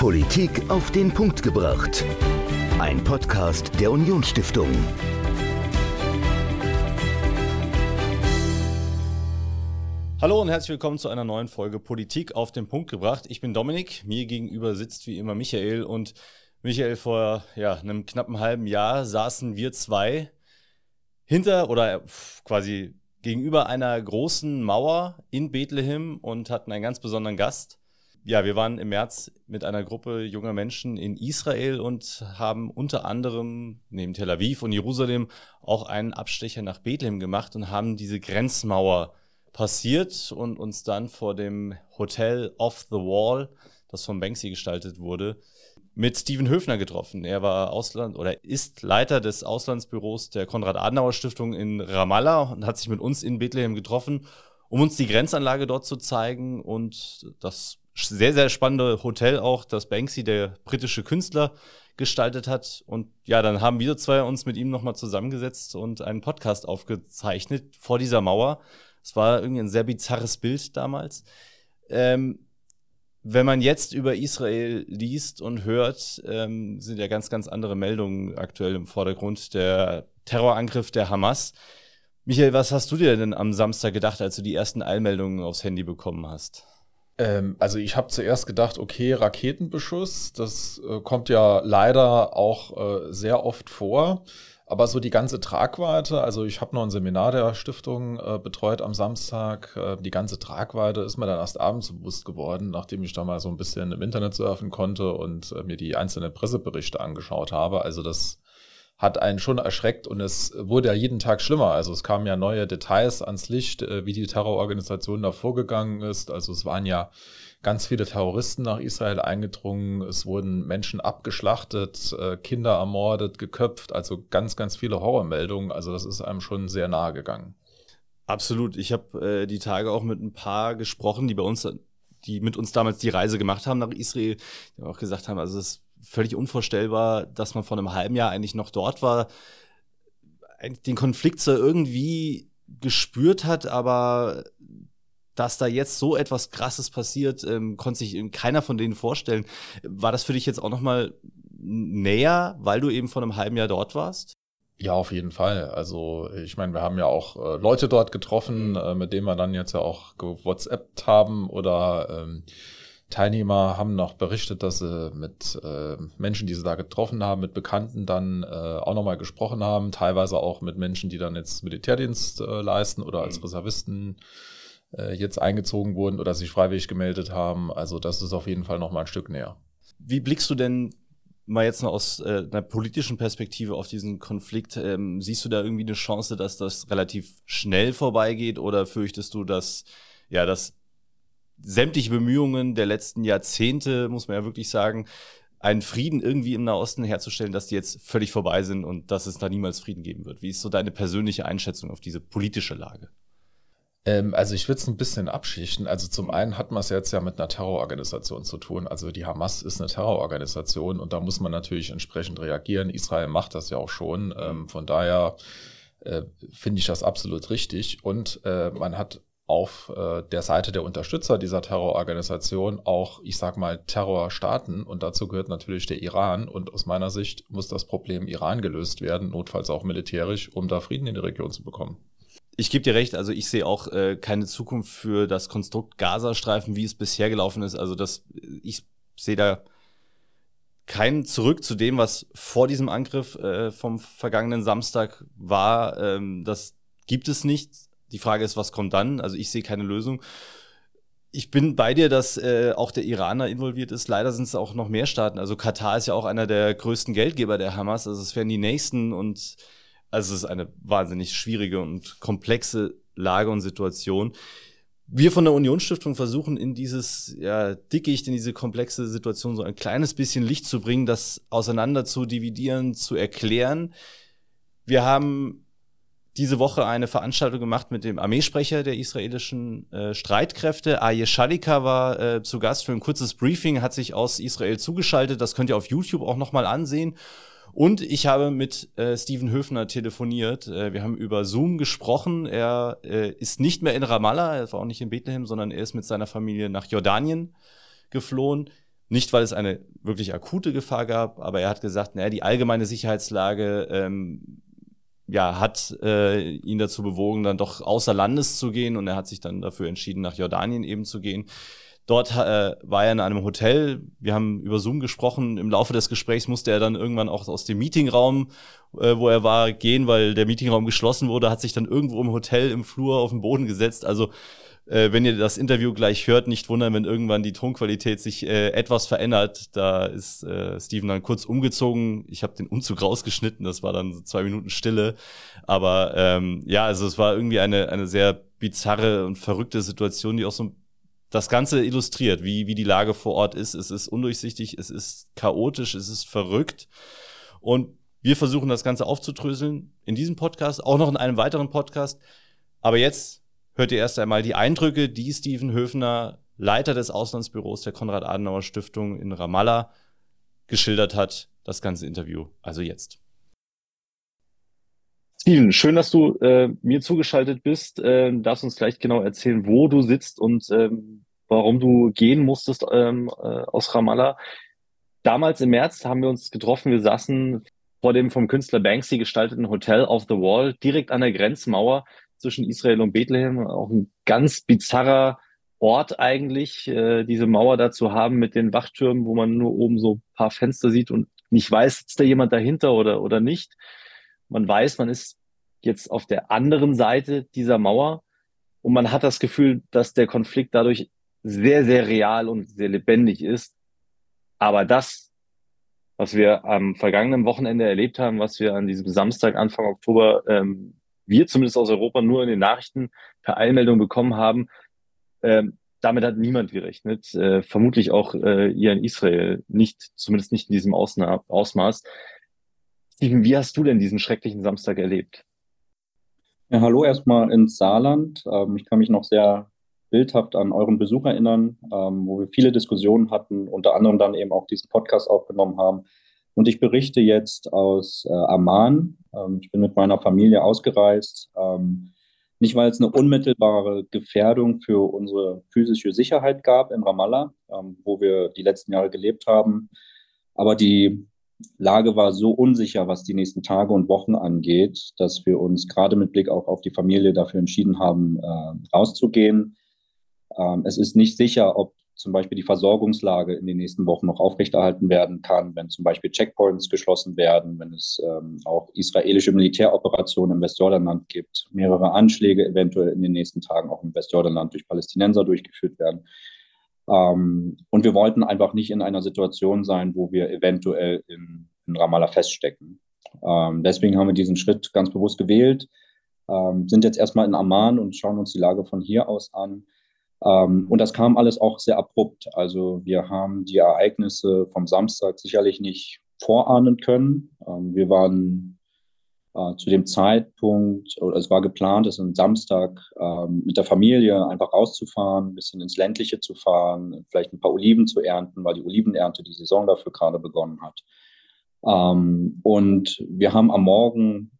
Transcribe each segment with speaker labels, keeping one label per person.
Speaker 1: Politik auf den Punkt gebracht. Ein Podcast der Unionsstiftung.
Speaker 2: Hallo und herzlich willkommen zu einer neuen Folge Politik auf den Punkt gebracht. Ich bin Dominik, mir gegenüber sitzt wie immer Michael und Michael, vor ja, einem knappen halben Jahr saßen wir zwei hinter oder quasi gegenüber einer großen Mauer in Bethlehem und hatten einen ganz besonderen Gast. Ja, wir waren im März mit einer Gruppe junger Menschen in Israel und haben unter anderem neben Tel Aviv und Jerusalem auch einen Abstecher nach Bethlehem gemacht und haben diese Grenzmauer passiert und uns dann vor dem Hotel Off the Wall, das von Banksy gestaltet wurde, mit Steven Höfner getroffen. Er war Ausland oder ist Leiter des Auslandsbüros der Konrad-Adenauer-Stiftung in Ramallah und hat sich mit uns in Bethlehem getroffen, um uns die Grenzanlage dort zu zeigen und das sehr, sehr spannende Hotel auch, das Banksy, der britische Künstler, gestaltet hat. Und ja, dann haben wir zwei uns mit ihm nochmal zusammengesetzt und einen Podcast aufgezeichnet vor dieser Mauer. Es war irgendwie ein sehr bizarres Bild damals. Ähm, wenn man jetzt über Israel liest und hört, ähm, sind ja ganz, ganz andere Meldungen aktuell im Vordergrund. Der Terrorangriff der Hamas. Michael, was hast du dir denn am Samstag gedacht, als du die ersten Eilmeldungen aufs Handy bekommen hast?
Speaker 3: Ähm, also ich habe zuerst gedacht, okay, Raketenbeschuss, das äh, kommt ja leider auch äh, sehr oft vor. Aber so die ganze Tragweite, also ich habe noch ein Seminar der Stiftung äh, betreut am Samstag. Äh, die ganze Tragweite ist mir dann erst abends bewusst geworden, nachdem ich da mal so ein bisschen im Internet surfen konnte und äh, mir die einzelnen Presseberichte angeschaut habe. Also das hat einen schon erschreckt und es wurde ja jeden Tag schlimmer. Also es kamen ja neue Details ans Licht, äh, wie die Terrororganisation da vorgegangen ist. Also es waren ja ganz viele Terroristen nach Israel eingedrungen. Es wurden Menschen abgeschlachtet, äh, Kinder ermordet, geköpft. Also ganz, ganz viele Horrormeldungen. Also das ist einem schon sehr nahe gegangen.
Speaker 2: Absolut. Ich habe äh, die Tage auch mit ein paar gesprochen, die bei uns, die mit uns damals die Reise gemacht haben nach Israel, die auch gesagt haben, also es völlig unvorstellbar, dass man vor einem halben Jahr eigentlich noch dort war, den Konflikt so irgendwie gespürt hat, aber dass da jetzt so etwas Krasses passiert, ähm, konnte sich keiner von denen vorstellen. War das für dich jetzt auch noch mal näher, weil du eben vor einem halben Jahr dort warst?
Speaker 3: Ja, auf jeden Fall. Also ich meine, wir haben ja auch äh, Leute dort getroffen, äh, mit denen wir dann jetzt ja auch gewhatsappt haben oder ähm, Teilnehmer haben noch berichtet, dass sie mit äh, Menschen, die sie da getroffen haben, mit Bekannten dann äh, auch nochmal gesprochen haben, teilweise auch mit Menschen, die dann jetzt Militärdienst äh, leisten oder als mhm. Reservisten äh, jetzt eingezogen wurden oder sich freiwillig gemeldet haben. Also das ist auf jeden Fall noch mal ein Stück näher.
Speaker 2: Wie blickst du denn mal jetzt noch aus äh, einer politischen Perspektive auf diesen Konflikt? Ähm, siehst du da irgendwie eine Chance, dass das relativ schnell vorbeigeht oder fürchtest du, dass ja, dass sämtliche Bemühungen der letzten Jahrzehnte, muss man ja wirklich sagen, einen Frieden irgendwie im Nahosten herzustellen, dass die jetzt völlig vorbei sind und dass es da niemals Frieden geben wird. Wie ist so deine persönliche Einschätzung auf diese politische Lage?
Speaker 3: Ähm, also ich würde es ein bisschen abschichten. Also zum einen hat man es jetzt ja mit einer Terrororganisation zu tun. Also die Hamas ist eine Terrororganisation und da muss man natürlich entsprechend reagieren. Israel macht das ja auch schon. Ähm, von daher äh, finde ich das absolut richtig. Und äh, man hat auf äh, der Seite der Unterstützer dieser Terrororganisation auch, ich sag mal, Terrorstaaten und dazu gehört natürlich der Iran und aus meiner Sicht muss das Problem Iran gelöst werden, notfalls auch militärisch, um da Frieden in die Region zu bekommen.
Speaker 2: Ich gebe dir recht, also ich sehe auch äh, keine Zukunft für das Konstrukt Gazastreifen, wie es bisher gelaufen ist. Also das, ich sehe da kein Zurück zu dem, was vor diesem Angriff äh, vom vergangenen Samstag war. Ähm, das gibt es nicht. Die Frage ist, was kommt dann? Also ich sehe keine Lösung. Ich bin bei dir, dass äh, auch der Iraner involviert ist. Leider sind es auch noch mehr Staaten. Also Katar ist ja auch einer der größten Geldgeber der Hamas. Also es wären die nächsten und also es ist eine wahnsinnig schwierige und komplexe Lage und Situation. Wir von der Unionsstiftung versuchen in dieses ja, Dickicht, in diese komplexe Situation so ein kleines bisschen Licht zu bringen, das auseinander zu dividieren, zu erklären. Wir haben diese Woche eine Veranstaltung gemacht mit dem Armeesprecher der israelischen äh, Streitkräfte. Aye Shalika war äh, zu Gast für ein kurzes Briefing, hat sich aus Israel zugeschaltet. Das könnt ihr auf YouTube auch nochmal ansehen. Und ich habe mit äh, Steven Höfner telefoniert. Äh, wir haben über Zoom gesprochen. Er äh, ist nicht mehr in Ramallah, er war auch nicht in Bethlehem, sondern er ist mit seiner Familie nach Jordanien geflohen.
Speaker 4: Nicht, weil es eine wirklich akute Gefahr gab, aber er hat gesagt, naja, die allgemeine Sicherheitslage ähm, ja, hat äh, ihn dazu bewogen, dann doch außer Landes zu gehen und er hat sich dann dafür entschieden, nach Jordanien eben zu gehen. Dort äh, war er in einem Hotel. Wir haben über Zoom gesprochen. Im Laufe des Gesprächs musste er dann irgendwann auch aus dem Meetingraum, äh, wo er war, gehen, weil der Meetingraum geschlossen wurde, hat sich dann irgendwo im Hotel im Flur auf den Boden gesetzt. Also äh, wenn ihr das Interview gleich hört, nicht wundern, wenn irgendwann die Tonqualität sich äh, etwas verändert. Da ist äh, Steven dann kurz umgezogen. Ich habe den Umzug rausgeschnitten, das war dann so zwei Minuten Stille. Aber ähm, ja, also es war irgendwie eine, eine sehr bizarre und verrückte Situation, die auch so das Ganze illustriert, wie, wie die Lage vor Ort ist. Es ist undurchsichtig, es ist chaotisch, es ist verrückt. Und wir versuchen das Ganze aufzudröseln in diesem Podcast, auch noch in einem weiteren Podcast. Aber jetzt hört ihr erst einmal die Eindrücke, die Steven Höfner, Leiter des Auslandsbüros der Konrad-Adenauer-Stiftung in Ramallah, geschildert hat. Das ganze Interview. Also jetzt.
Speaker 2: Steven, schön, dass du äh, mir zugeschaltet bist. Äh, darfst uns gleich genau erzählen, wo du sitzt und ähm, warum du gehen musstest ähm, äh, aus Ramallah. Damals im März haben wir uns getroffen. Wir saßen vor dem vom Künstler Banksy gestalteten Hotel of the Wall, direkt an der Grenzmauer zwischen Israel und Bethlehem. Auch ein ganz bizarrer Ort eigentlich, äh, diese Mauer da zu haben mit den Wachtürmen, wo man nur oben so ein paar Fenster sieht und nicht weiß, sitzt da jemand dahinter oder, oder nicht. Man weiß, man ist jetzt auf der anderen Seite dieser Mauer und man hat das Gefühl, dass der Konflikt dadurch sehr, sehr real und sehr lebendig ist. Aber das, was wir am vergangenen Wochenende erlebt haben, was wir an diesem Samstag, Anfang Oktober, ähm, wir zumindest aus Europa nur in den Nachrichten per Eilmeldung bekommen haben, ähm, damit hat niemand gerechnet. Äh, vermutlich auch äh, ihr in Israel nicht, zumindest nicht in diesem Ausna Ausmaß. Steven, wie hast du denn diesen schrecklichen Samstag erlebt?
Speaker 5: Ja, hallo erstmal ins Saarland. Ähm, ich kann mich noch sehr bildhaft an euren Besuch erinnern, ähm, wo wir viele Diskussionen hatten, unter anderem dann eben auch diesen Podcast aufgenommen haben. Und ich berichte jetzt aus äh, Amman. Ähm, ich bin mit meiner Familie ausgereist. nicht, weil es eine unmittelbare Gefährdung für unsere physische Sicherheit gab in Ramallah, wo wir die letzten Jahre gelebt haben, aber die Lage war so unsicher, was die nächsten Tage und Wochen angeht, dass wir uns gerade mit Blick auch auf die Familie dafür entschieden haben, äh, rauszugehen. Ähm, es ist nicht sicher, ob zum Beispiel die Versorgungslage in den nächsten Wochen noch aufrechterhalten werden kann, wenn zum Beispiel Checkpoints geschlossen werden, wenn es ähm, auch israelische Militäroperationen im Westjordanland gibt, mehrere Anschläge eventuell in den nächsten Tagen auch im Westjordanland durch Palästinenser durchgeführt werden. Ähm, und wir wollten einfach nicht in einer Situation sein, wo wir eventuell in, in Ramallah feststecken. Ähm, deswegen haben wir diesen Schritt ganz bewusst gewählt, ähm, sind jetzt erstmal in Amman und schauen uns die Lage von hier aus an. Ähm, und das kam alles auch sehr abrupt. Also wir haben die Ereignisse vom Samstag sicherlich nicht vorahnen können. Ähm, wir waren äh, zu dem Zeitpunkt, oder es war geplant, es am Samstag ähm, mit der Familie einfach rauszufahren, ein bisschen ins Ländliche zu fahren, vielleicht ein paar Oliven zu ernten, weil die Olivenernte die Saison dafür gerade begonnen hat. Ähm, und wir haben am Morgen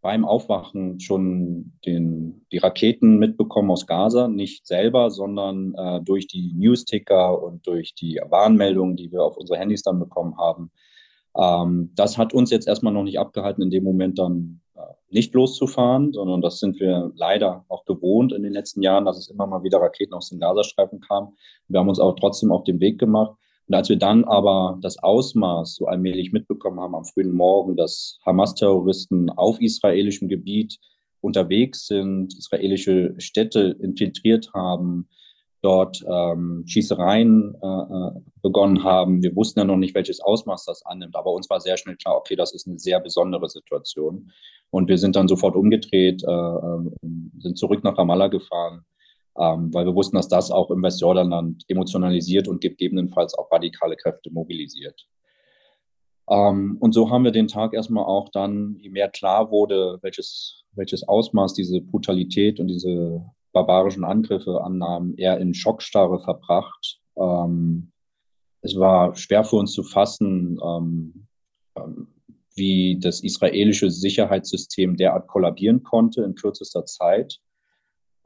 Speaker 5: beim Aufwachen schon den, die Raketen mitbekommen aus Gaza, nicht selber, sondern äh, durch die Newsticker und durch die Warnmeldungen, die wir auf unsere Handys dann bekommen haben, ähm, das hat uns jetzt erstmal noch nicht abgehalten, in dem Moment dann äh, nicht loszufahren, sondern das sind wir leider auch gewohnt in den letzten Jahren, dass es immer mal wieder Raketen aus dem Gazastreifen kam. Wir haben uns aber trotzdem auf den Weg gemacht. Und als wir dann aber das Ausmaß so allmählich mitbekommen haben am frühen Morgen, dass Hamas-Terroristen auf israelischem Gebiet unterwegs sind, israelische Städte infiltriert haben, dort ähm, Schießereien äh, äh, begonnen haben. Wir wussten ja noch nicht, welches Ausmaß das annimmt, aber uns war sehr schnell klar, okay, das ist eine sehr besondere Situation. Und wir sind dann sofort umgedreht, äh, äh, sind zurück nach Ramallah gefahren, ähm, weil wir wussten, dass das auch im Westjordanland emotionalisiert und gegebenenfalls auch radikale Kräfte mobilisiert. Ähm, und so haben wir den Tag erstmal auch dann, je mehr klar wurde, welches, welches Ausmaß diese Brutalität und diese barbarischen Angriffe annahmen, eher in Schockstarre verbracht. Ähm, es war schwer für uns zu fassen, ähm, ähm, wie das israelische Sicherheitssystem derart kollabieren konnte in kürzester Zeit.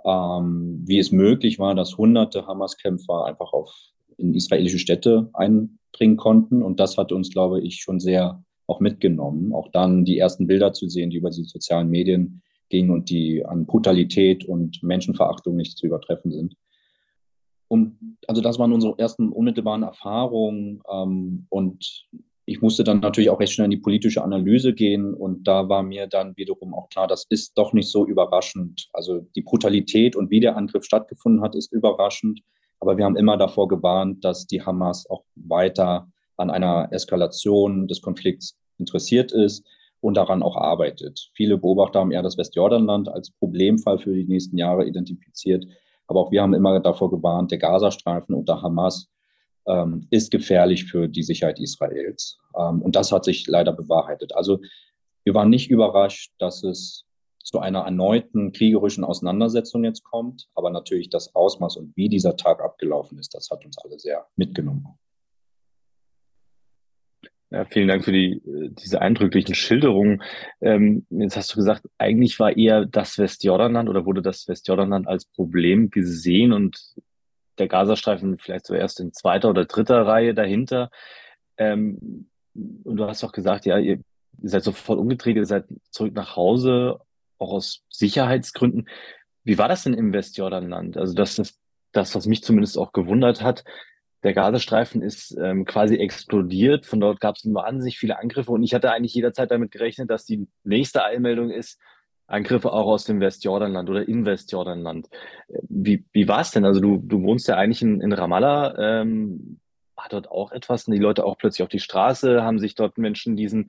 Speaker 5: Ähm, wie es möglich war, dass hunderte Hamas-Kämpfer einfach auf in israelische Städte einbringen konnten. Und das hat uns, glaube ich, schon sehr auch mitgenommen. Auch dann die ersten Bilder zu sehen, die über die sozialen Medien gingen und die an Brutalität und Menschenverachtung nicht zu übertreffen sind. Und also das waren unsere ersten unmittelbaren Erfahrungen. Ähm, und ich musste dann natürlich auch recht schnell in die politische Analyse gehen. Und da war mir dann wiederum auch klar, das ist doch nicht so überraschend. Also die Brutalität und wie der Angriff stattgefunden hat, ist überraschend. Aber wir haben immer davor gewarnt, dass die Hamas auch weiter an einer Eskalation des Konflikts interessiert ist und daran auch arbeitet. Viele Beobachter haben eher das Westjordanland als Problemfall für die nächsten Jahre identifiziert. Aber auch wir haben immer davor gewarnt, der Gazastreifen unter Hamas ähm, ist gefährlich für die Sicherheit Israels. Ähm, und das hat sich leider bewahrheitet. Also wir waren nicht überrascht, dass es zu einer erneuten kriegerischen Auseinandersetzung jetzt kommt. Aber natürlich das Ausmaß und wie dieser Tag abgelaufen ist, das hat uns alle sehr mitgenommen.
Speaker 2: Ja, vielen Dank für die, äh, diese eindrücklichen Schilderungen. Ähm, jetzt hast du gesagt, eigentlich war eher das Westjordanland oder wurde das Westjordanland als Problem gesehen und der Gazastreifen vielleicht zuerst in zweiter oder dritter Reihe dahinter. Ähm, und du hast auch gesagt, ja, ihr, ihr seid sofort umgedreht, ihr seid zurück nach Hause, auch aus Sicherheitsgründen. Wie war das denn im Westjordanland? Also das ist das, was mich zumindest auch gewundert hat der Gazastreifen ist ähm, quasi explodiert. Von dort gab es wahnsinnig viele Angriffe und ich hatte eigentlich jederzeit damit gerechnet, dass die nächste Eilmeldung ist, Angriffe auch aus dem Westjordanland oder in Westjordanland. Wie, wie war es denn? Also du, du wohnst ja eigentlich in, in Ramallah. Ähm, war dort auch etwas? Sind die Leute auch plötzlich auf die Straße? Haben sich dort Menschen diesen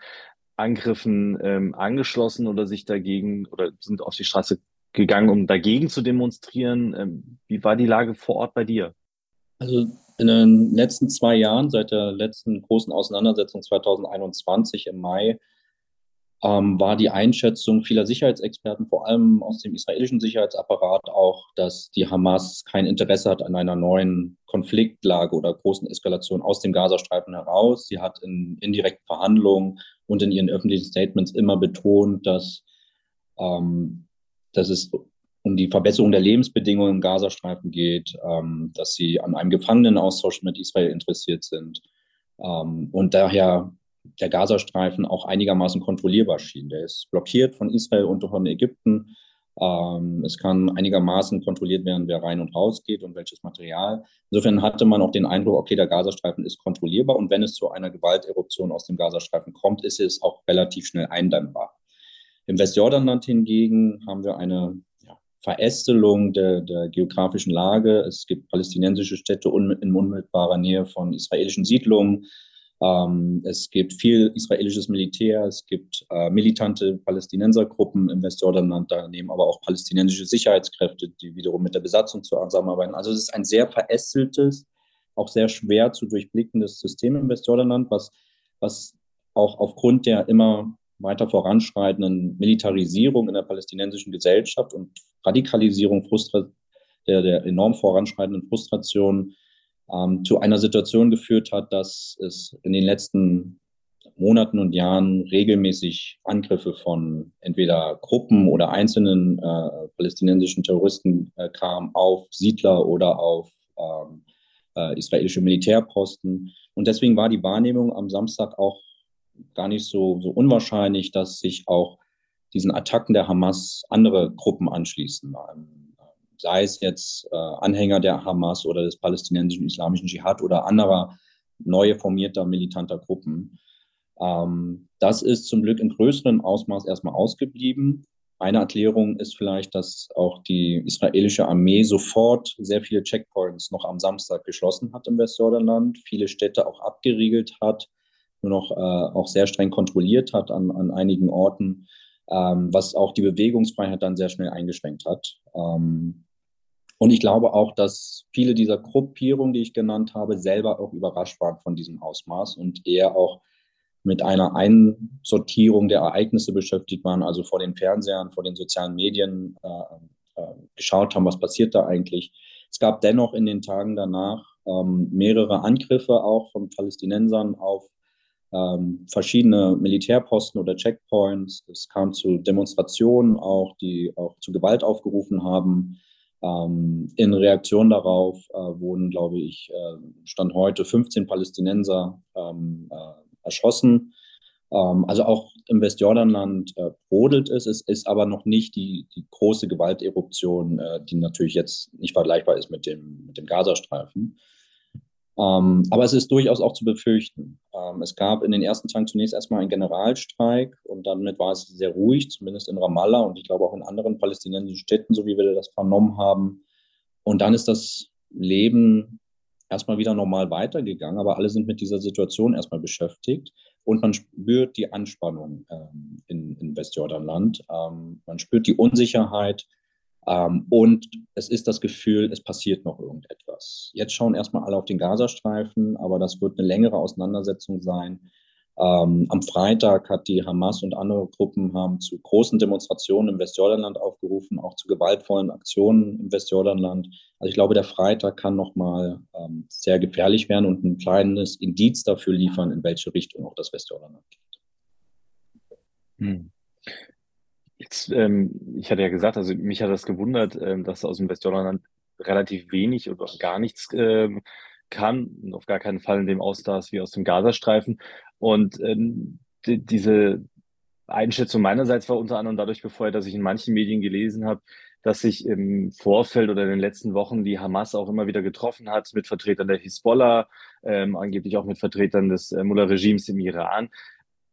Speaker 2: Angriffen ähm, angeschlossen oder sich dagegen oder sind auf die Straße gegangen, um dagegen zu demonstrieren? Ähm, wie war die Lage vor Ort bei dir?
Speaker 5: Also in den letzten zwei Jahren, seit der letzten großen Auseinandersetzung 2021 im Mai, ähm, war die Einschätzung vieler Sicherheitsexperten, vor allem aus dem israelischen Sicherheitsapparat, auch, dass die Hamas kein Interesse hat an einer neuen Konfliktlage oder großen Eskalation aus dem Gazastreifen heraus. Sie hat in indirekten Verhandlungen und in ihren öffentlichen Statements immer betont, dass, ähm, dass es um die Verbesserung der Lebensbedingungen im Gazastreifen geht, ähm, dass sie an einem Gefangenenaustausch mit Israel interessiert sind ähm, und daher der Gazastreifen auch einigermaßen kontrollierbar schien. Der ist blockiert von Israel und von Ägypten. Ähm, es kann einigermaßen kontrolliert werden, wer rein und raus geht und welches Material. Insofern hatte man auch den Eindruck, okay, der Gazastreifen ist kontrollierbar und wenn es zu einer Gewalteruption aus dem Gazastreifen kommt, ist es auch relativ schnell eindämmbar. Im Westjordanland hingegen haben wir eine Verästelung der, der geografischen Lage. Es gibt palästinensische Städte in unmittelbarer Nähe von israelischen Siedlungen. Ähm, es gibt viel israelisches Militär. Es gibt äh, militante Palästinensergruppen im Westjordanland, daneben aber auch palästinensische Sicherheitskräfte, die wiederum mit der Besatzung zusammenarbeiten. Also es ist ein sehr verästeltes, auch sehr schwer zu durchblickendes System im Westjordanland, was, was auch aufgrund der immer weiter voranschreitenden Militarisierung in der palästinensischen Gesellschaft und Radikalisierung Frustra der, der enorm voranschreitenden Frustration ähm, zu einer Situation geführt hat, dass es in den letzten Monaten und Jahren regelmäßig Angriffe von entweder Gruppen oder einzelnen äh, palästinensischen Terroristen äh, kam auf Siedler oder auf ähm, äh, israelische Militärposten. Und deswegen war die Wahrnehmung am Samstag auch gar nicht so, so unwahrscheinlich, dass sich auch diesen Attacken der Hamas andere Gruppen anschließen. Sei es jetzt äh, Anhänger der Hamas oder des palästinensischen islamischen Dschihad oder anderer neu formierter militanter Gruppen. Ähm, das ist zum Glück in größerem Ausmaß erstmal ausgeblieben. Eine Erklärung ist vielleicht, dass auch die israelische Armee sofort sehr viele Checkpoints noch am Samstag geschlossen hat im Westjordanland, viele Städte auch abgeriegelt hat nur noch äh, auch sehr streng kontrolliert hat an, an einigen Orten, ähm, was auch die Bewegungsfreiheit dann sehr schnell eingeschränkt hat. Ähm, und ich glaube auch, dass viele dieser Gruppierungen, die ich genannt habe, selber auch überrascht waren von diesem Ausmaß und eher auch mit einer Einsortierung der Ereignisse beschäftigt waren, also vor den Fernsehern, vor den sozialen Medien äh, äh, geschaut haben, was passiert da eigentlich. Es gab dennoch in den Tagen danach ähm, mehrere Angriffe auch von Palästinensern auf ähm, verschiedene Militärposten oder Checkpoints. Es kam zu Demonstrationen auch, die auch zu Gewalt aufgerufen haben. Ähm, in Reaktion darauf äh, wurden, glaube ich, äh, Stand heute 15 Palästinenser ähm, äh, erschossen. Ähm, also auch im Westjordanland brodelt es. Es ist aber noch nicht die, die große Gewalteruption, die natürlich jetzt nicht vergleichbar ist mit dem, mit dem Gazastreifen. Aber es ist durchaus auch zu befürchten. Es gab in den ersten Tagen zunächst erstmal einen Generalstreik und damit war es sehr ruhig, zumindest in Ramallah und ich glaube auch in anderen palästinensischen Städten, so wie wir das vernommen haben. Und dann ist das Leben erstmal wieder normal weitergegangen, aber alle sind mit dieser Situation erstmal beschäftigt und man spürt die Anspannung ähm, in, in Westjordanland. Ähm, man spürt die Unsicherheit ähm, und es ist das Gefühl, es passiert noch irgendetwas. Jetzt schauen erstmal alle auf den Gazastreifen, aber das wird eine längere Auseinandersetzung sein. Ähm, am Freitag hat die Hamas und andere Gruppen haben zu großen Demonstrationen im Westjordanland aufgerufen, auch zu gewaltvollen Aktionen im Westjordanland. Also ich glaube, der Freitag kann nochmal ähm, sehr gefährlich werden und ein kleines Indiz dafür liefern, in welche Richtung auch das Westjordanland geht.
Speaker 2: Hm. Jetzt, ähm, ich hatte ja gesagt, also mich hat das gewundert, ähm, dass aus dem Westjordanland relativ wenig oder gar nichts ähm, kam, auf gar keinen Fall in dem Ausmaß wie aus dem Gazastreifen. Und ähm, die, diese Einschätzung meinerseits war unter anderem dadurch befeuert, dass ich in manchen Medien gelesen habe, dass sich im Vorfeld oder in den letzten Wochen die Hamas auch immer wieder getroffen hat mit Vertretern der Hisbollah, ähm, angeblich auch mit Vertretern des äh, Mullah-Regimes im Iran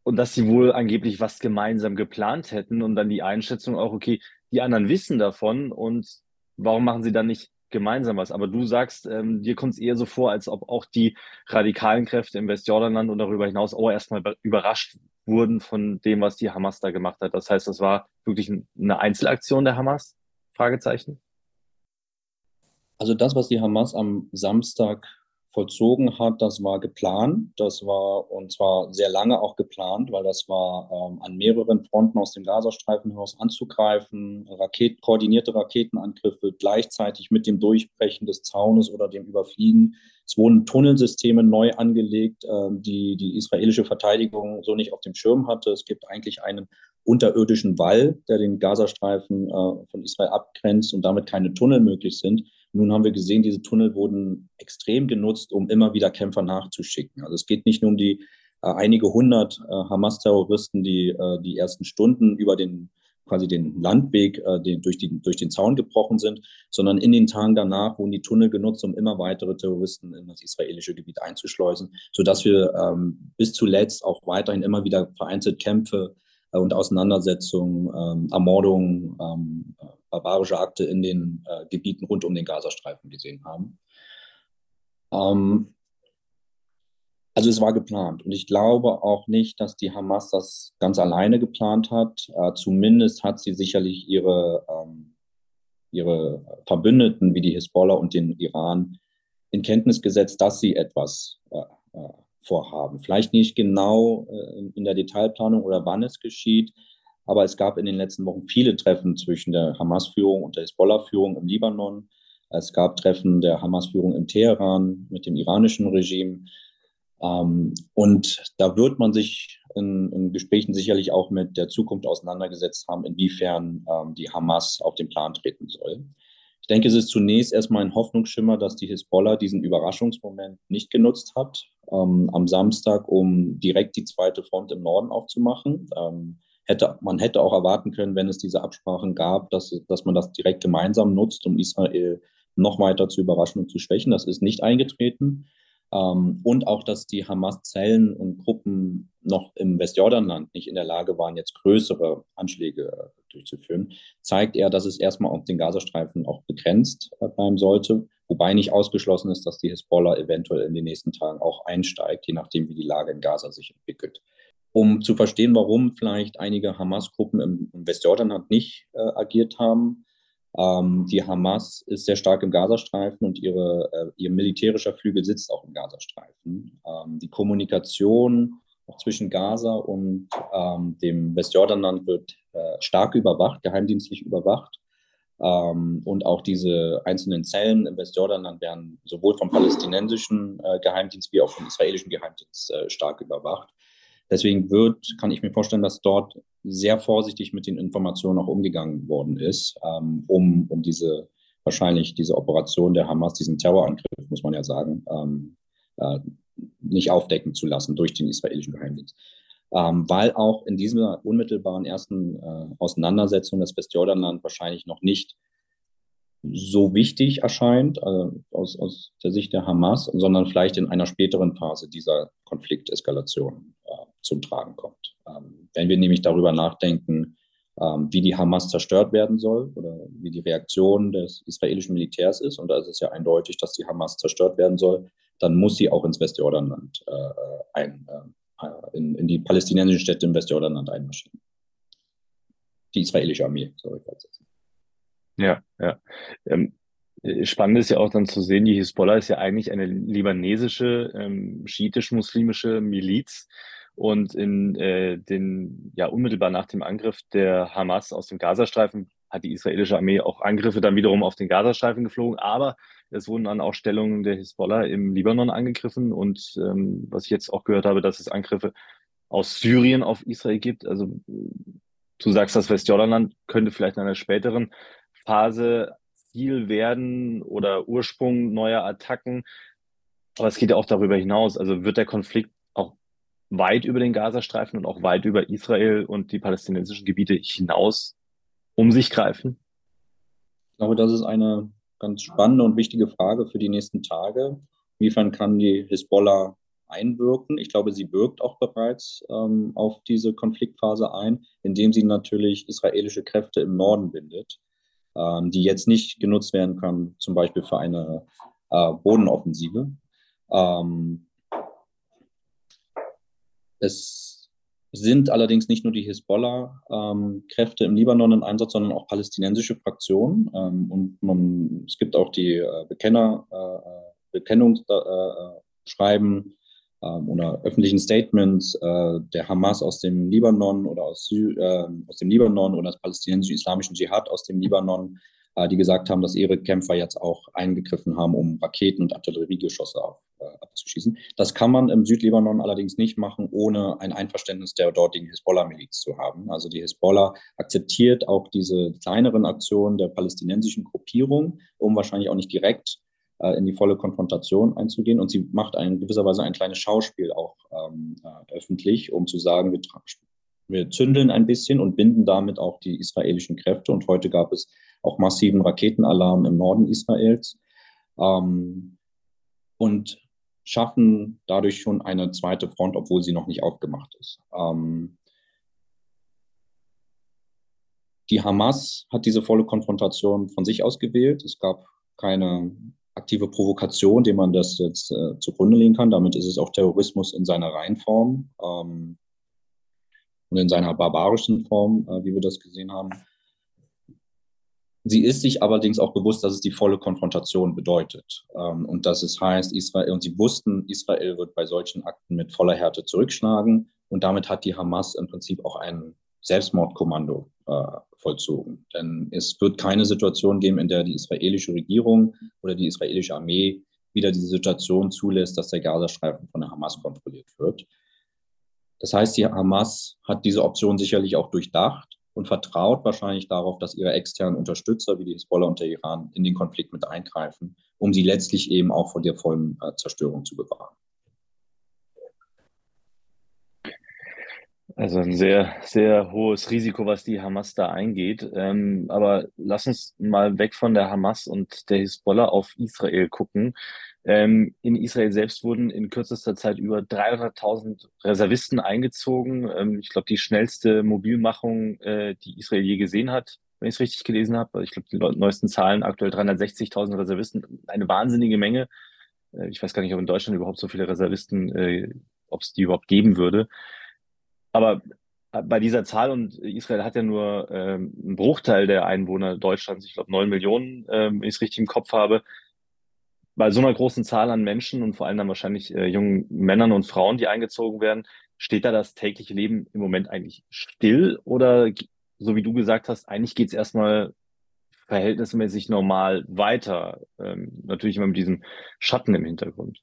Speaker 2: und dass sie wohl angeblich was gemeinsam geplant hätten und dann die Einschätzung auch, okay, die anderen wissen davon und warum machen sie dann nicht gemeinsam was? Aber du sagst, ähm, dir kommt es eher so vor, als ob auch die radikalen Kräfte im Westjordanland und darüber hinaus auch erstmal überrascht wurden von dem, was die Hamas da gemacht hat. Das heißt, das war wirklich eine Einzelaktion der Hamas? Fragezeichen.
Speaker 5: Also das, was die Hamas am Samstag vollzogen hat, das war geplant. Das war und zwar sehr lange auch geplant, weil das war ähm, an mehreren Fronten aus dem Gazastreifen heraus anzugreifen, Raket, koordinierte Raketenangriffe gleichzeitig mit dem Durchbrechen des Zaunes oder dem Überfliegen. Es wurden Tunnelsysteme neu angelegt, äh, die die israelische Verteidigung so nicht auf dem Schirm hatte. Es gibt eigentlich einen unterirdischen Wall, der den Gazastreifen äh, von Israel abgrenzt und damit keine Tunnel möglich sind. Nun haben wir gesehen, diese Tunnel wurden extrem genutzt, um immer wieder Kämpfer nachzuschicken. Also es geht nicht nur um die äh, einige hundert äh, Hamas-Terroristen, die äh, die ersten Stunden über den quasi den Landweg äh, den, durch, die, durch den Zaun gebrochen sind, sondern in den Tagen danach wurden die Tunnel genutzt, um immer weitere Terroristen in das israelische Gebiet einzuschleusen, sodass wir ähm, bis zuletzt auch weiterhin immer wieder vereinzelt Kämpfe äh, und Auseinandersetzungen, ähm, Ermordungen, ähm, barbarische Akte in den äh, Gebieten rund um den Gazastreifen gesehen haben. Ähm, also es war geplant und ich glaube auch nicht, dass die Hamas das ganz alleine geplant hat. Äh, zumindest hat sie sicherlich ihre, ähm, ihre Verbündeten wie die Hisbollah und den Iran in Kenntnis gesetzt, dass sie etwas äh, äh vorhaben. Vielleicht nicht genau äh, in der Detailplanung oder wann es geschieht, aber es gab in den letzten Wochen viele Treffen zwischen der Hamas-Führung und der Hisbollah-Führung im Libanon. Es gab Treffen der Hamas-Führung in Teheran mit dem iranischen Regime. Ähm, und da wird man sich in, in, Gesprächen sicherlich auch mit der Zukunft auseinandergesetzt haben, inwiefern ähm, die Hamas auf den Plan treten soll. Ich denke, es ist zunächst erstmal ein Hoffnungsschimmer, dass die Hisbollah diesen Überraschungsmoment nicht genutzt hat ähm, am Samstag, um direkt die zweite Front im Norden aufzumachen. Hätte, man hätte auch erwarten können, wenn es diese Absprachen gab, dass, dass man das direkt gemeinsam nutzt, um Israel noch weiter zu überraschen und zu schwächen. Das ist nicht eingetreten. Ähm, und auch, dass die Hamas-Zellen und Gruppen noch im Westjordanland nicht in der Lage waren, jetzt größere Anschläge durchzuführen, zeigt eher, dass es erstmal auf den Gazastreifen auch begrenzt äh, bleiben sollte. Wobei nicht ausgeschlossen ist, dass die Hisbollah eventuell in den nächsten Tagen auch einsteigt, je nachdem, wie die Lage in Gaza sich entwickelt um zu verstehen, warum vielleicht einige Hamas-Gruppen im, Westjordanland nicht äh, agiert haben. Ähm, die Hamas ist sehr stark im Gazastreifen und ihre, äh, ihr militärischer Flügel sitzt auch im Gazastreifen. Ähm, die Kommunikation zwischen Gaza und ähm, dem Westjordanland wird äh, stark überwacht, geheimdienstlich überwacht. Ähm, und auch diese einzelnen Zellen im Westjordanland werden sowohl vom palästinensischen äh, Geheimdienst wie auch vom israelischen Geheimdienst äh, stark überwacht. Deswegen wird, kann ich mir vorstellen, dass dort sehr vorsichtig mit den Informationen auch umgegangen worden ist, ähm, um, um diese wahrscheinlich diese Operation der Hamas, diesen Terrorangriff, muss man ja sagen, ähm, äh, nicht aufdecken zu lassen durch den israelischen Geheimdienst. Ähm, weil auch in dieser unmittelbaren ersten äh, Auseinandersetzung das Westjordanland wahrscheinlich noch nicht so wichtig erscheint äh, aus, aus der Sicht der Hamas, sondern vielleicht in einer späteren Phase dieser Konflikteskalation äh, zum Tragen kommt. Ähm, wenn wir nämlich darüber nachdenken, ähm, wie die Hamas zerstört werden soll oder wie die Reaktion des israelischen Militärs ist, und da ist es ja eindeutig, dass die Hamas zerstört werden soll, dann muss sie auch ins Westjordanland äh, ein, äh, in, in, die palästinensischen Städte im Westjordanland einmarschieren. Die israelische Armee, sorry.
Speaker 2: Ja, ja. Ähm, spannend ist ja auch dann zu sehen, die Hisbollah ist ja eigentlich eine libanesische, ähm, schiitisch-muslimische Miliz. Und in äh, den, ja, unmittelbar nach dem Angriff der Hamas aus dem Gazastreifen hat die israelische Armee auch Angriffe dann wiederum auf den Gazastreifen geflogen. Aber es wurden dann auch Stellungen der Hisbollah im Libanon angegriffen. Und ähm, was ich jetzt auch gehört habe, dass es Angriffe aus Syrien auf Israel gibt. Also du sagst, das Westjordanland könnte vielleicht in einer späteren Phase Ziel werden oder Ursprung neuer Attacken. Aber es geht ja auch darüber hinaus. Also wird der Konflikt auch weit über den Gazastreifen und auch weit über Israel und die palästinensischen Gebiete hinaus um sich greifen?
Speaker 5: Ich glaube, das ist eine ganz spannende und wichtige Frage für die nächsten Tage. Inwiefern kann die Hisbollah einwirken? Ich glaube, sie wirkt auch bereits ähm, auf diese Konfliktphase ein, indem sie natürlich israelische Kräfte im Norden bindet ähm, die jetzt nicht genutzt werden kann, zum Beispiel für eine äh, Bodenoffensive. Ähm, es sind allerdings nicht nur die Hisbollah-Kräfte ähm, im Libanon im Einsatz, sondern auch palästinensische Fraktionen. Ähm, und man, es gibt auch die äh, Bekenner, äh, Bekennungsschreiben ähm, oder öffentlichen Statements äh, der Hamas aus dem Libanon oder aus, äh, aus dem Libanon oder des palästinensischen islamischen Dschihad aus dem Libanon, äh, die gesagt haben, dass ihre Kämpfer jetzt auch eingegriffen haben, um Raketen und Artilleriegeschosse auf, äh, abzuschießen. Das kann man im Südlibanon allerdings nicht machen, ohne ein Einverständnis der dortigen Hisbollah-Miliz zu haben. Also die Hisbollah akzeptiert auch diese kleineren Aktionen der palästinensischen Gruppierung, um wahrscheinlich auch nicht direkt äh, in die volle Konfrontation einzugehen. Und sie macht ein, gewisserweise ein kleines Schauspiel auch ähm, äh, öffentlich, um zu sagen, wir, wir zündeln ein bisschen und binden damit auch die israelischen Kräfte. Und heute gab es auch massiven Raketenalarm im Norden Israels. Ähm, und schaffen dadurch schon eine zweite Front, obwohl sie noch nicht aufgemacht ist. Ähm, die Hamas hat diese volle Konfrontation von sich aus gewählt. Es gab keine aktive Provokation, dem man das jetzt äh, zugrunde legen kann. Damit ist es auch Terrorismus in seiner Reihenform ähm, und in seiner barbarischen Form, äh, wie wir das gesehen haben. Sie ist sich allerdings auch bewusst, dass es die volle Konfrontation bedeutet. Ähm, und dass es heißt, Israel, und sie wussten, Israel wird bei solchen Akten mit voller Härte zurückschlagen. Und damit hat die Hamas im Prinzip auch einen Selbstmordkommando vollzogen. Denn es wird keine Situation geben, in der die israelische Regierung oder die israelische Armee wieder diese Situation zulässt, dass der Gazastreifen von der Hamas kontrolliert wird. Das heißt, die Hamas hat diese Option sicherlich auch durchdacht und vertraut wahrscheinlich darauf, dass ihre externen Unterstützer wie die Hisbollah und der Iran in den Konflikt mit eingreifen, um sie letztlich eben auch vor der vollen äh, Zerstörung zu bewahren.
Speaker 2: Also ein sehr, sehr hohes Risiko, was die Hamas da eingeht. Ähm, aber lass uns mal weg von der Hamas und der Hisbollah auf Israel gucken. Ähm, in Israel selbst wurden in kürzester Zeit über 300.000 Reservisten eingezogen. Ähm, ich glaube, die schnellste Mobilmachung, äh, die Israel je gesehen hat, wenn ich es richtig gelesen habe. Ich glaube, die neuesten Zahlen aktuell 360.000 Reservisten, eine wahnsinnige Menge. Äh, ich weiß gar nicht, ob in Deutschland überhaupt so viele Reservisten, äh, ob es die überhaupt geben würde. Aber äh, bei dieser Zahl, und Israel hat ja nur ähm, einen Bruchteil der Einwohner Deutschlands, ich glaube neun Millionen, ähm, wenn ich es richtig im Kopf habe, bei so einer großen Zahl an Menschen und vor allem dann wahrscheinlich äh, jungen Männern und Frauen, die eingezogen werden, steht da das tägliche Leben im Moment eigentlich still oder so wie du gesagt hast, eigentlich geht es erstmal verhältnismäßig normal weiter. Ähm, natürlich immer mit diesem Schatten im Hintergrund.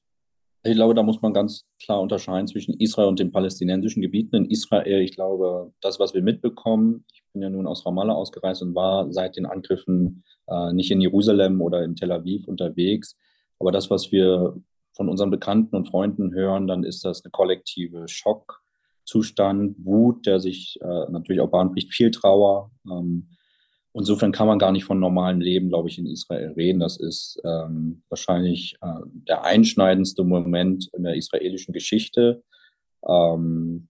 Speaker 5: Ich glaube, da muss man ganz klar unterscheiden zwischen Israel und den palästinensischen Gebieten. In Israel, ich glaube, das, was wir mitbekommen, ich bin ja nun aus Ramallah ausgereist und war seit den Angriffen äh, nicht in Jerusalem oder in Tel Aviv unterwegs. Aber das, was wir von unseren Bekannten und Freunden hören, dann ist das eine kollektive Schockzustand, Wut, der sich äh, natürlich auch bahnbricht, viel Trauer. Ähm, insofern kann man gar nicht von normalem Leben, glaube ich, in Israel reden. Das ist ähm, wahrscheinlich äh, der einschneidendste Moment in der israelischen Geschichte. Ähm,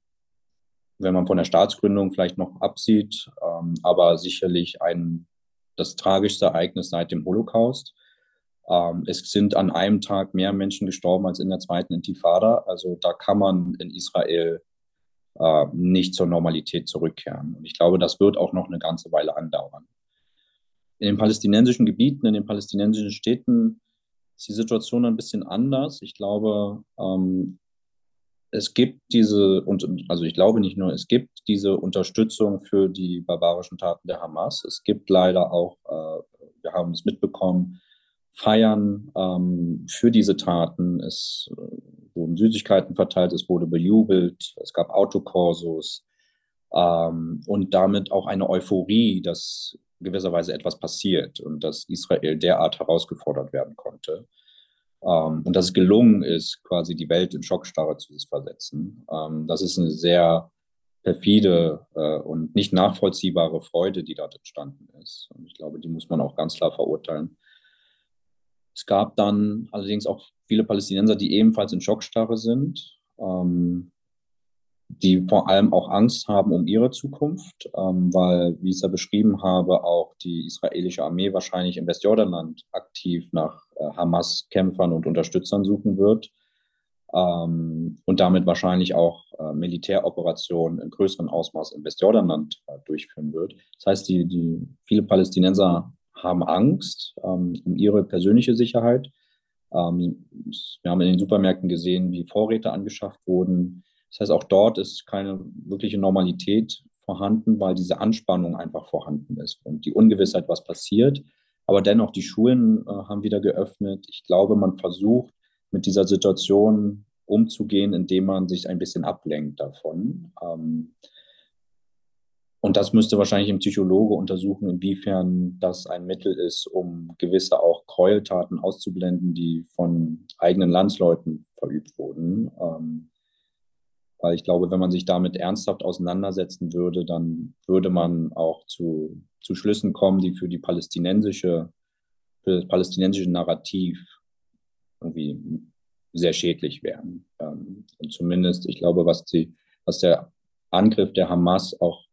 Speaker 5: wenn man von der Staatsgründung vielleicht noch absieht, ähm, aber sicherlich ein, das tragischste Ereignis seit dem Holocaust. Ähm, es sind an einem Tag mehr Menschen gestorben als in der zweiten Intifada. Also da kann man in Israel äh, nicht zur Normalität zurückkehren. Und ich glaube, das wird auch noch eine ganze Weile andauern. In den palästinensischen Gebieten, in den palästinensischen Städten ist die Situation ein bisschen anders. Ich glaube, ähm, es gibt diese, und also ich glaube nicht nur, es gibt diese Unterstützung für die barbarischen Taten der Hamas. Es gibt leider auch, äh, wir haben es mitbekommen, Feiern ähm, für diese Taten. Es äh, wurden Süßigkeiten verteilt, es wurde bejubelt, es gab Autokorsos ähm, und damit auch eine Euphorie, dass gewisserweise etwas passiert und dass Israel derart herausgefordert werden konnte. Ähm, und dass es gelungen ist, quasi die Welt in Schockstarre zu versetzen. Ähm, das ist eine sehr perfide äh, und nicht nachvollziehbare Freude, die dort entstanden ist. Und ich glaube, die muss man auch ganz klar verurteilen. Es gab dann allerdings auch viele Palästinenser, die ebenfalls in Schockstarre sind. Ähm, die vor allem auch Angst haben um ihre Zukunft, ähm, weil, wie ich es ja beschrieben habe, auch die israelische Armee wahrscheinlich im Westjordanland aktiv nach äh, Hamas-Kämpfern und Unterstützern suchen wird ähm, und damit wahrscheinlich auch äh, Militäroperationen in größerem Ausmaß im Westjordanland äh, durchführen wird. Das heißt, die, die, viele Palästinenser haben Angst ähm, um ihre persönliche Sicherheit. Ähm, wir haben in den Supermärkten gesehen, wie Vorräte angeschafft wurden, das heißt, auch dort ist keine wirkliche Normalität vorhanden, weil diese Anspannung einfach vorhanden ist und die Ungewissheit, was passiert. Aber dennoch, die Schulen äh, haben wieder geöffnet. Ich glaube, man versucht mit dieser Situation umzugehen, indem man sich ein bisschen ablenkt davon. Ähm, und das müsste wahrscheinlich ein Psychologe untersuchen, inwiefern das ein Mittel ist, um gewisse auch Gräueltaten auszublenden, die von eigenen Landsleuten verübt wurden. Ähm, weil ich glaube, wenn man sich damit ernsthaft auseinandersetzen würde, dann würde man auch zu, zu Schlüssen kommen, die für die palästinensische, für das palästinensische Narrativ irgendwie sehr schädlich wären. Ähm, und zumindest, ich glaube, was, die, was der Angriff der Hamas auch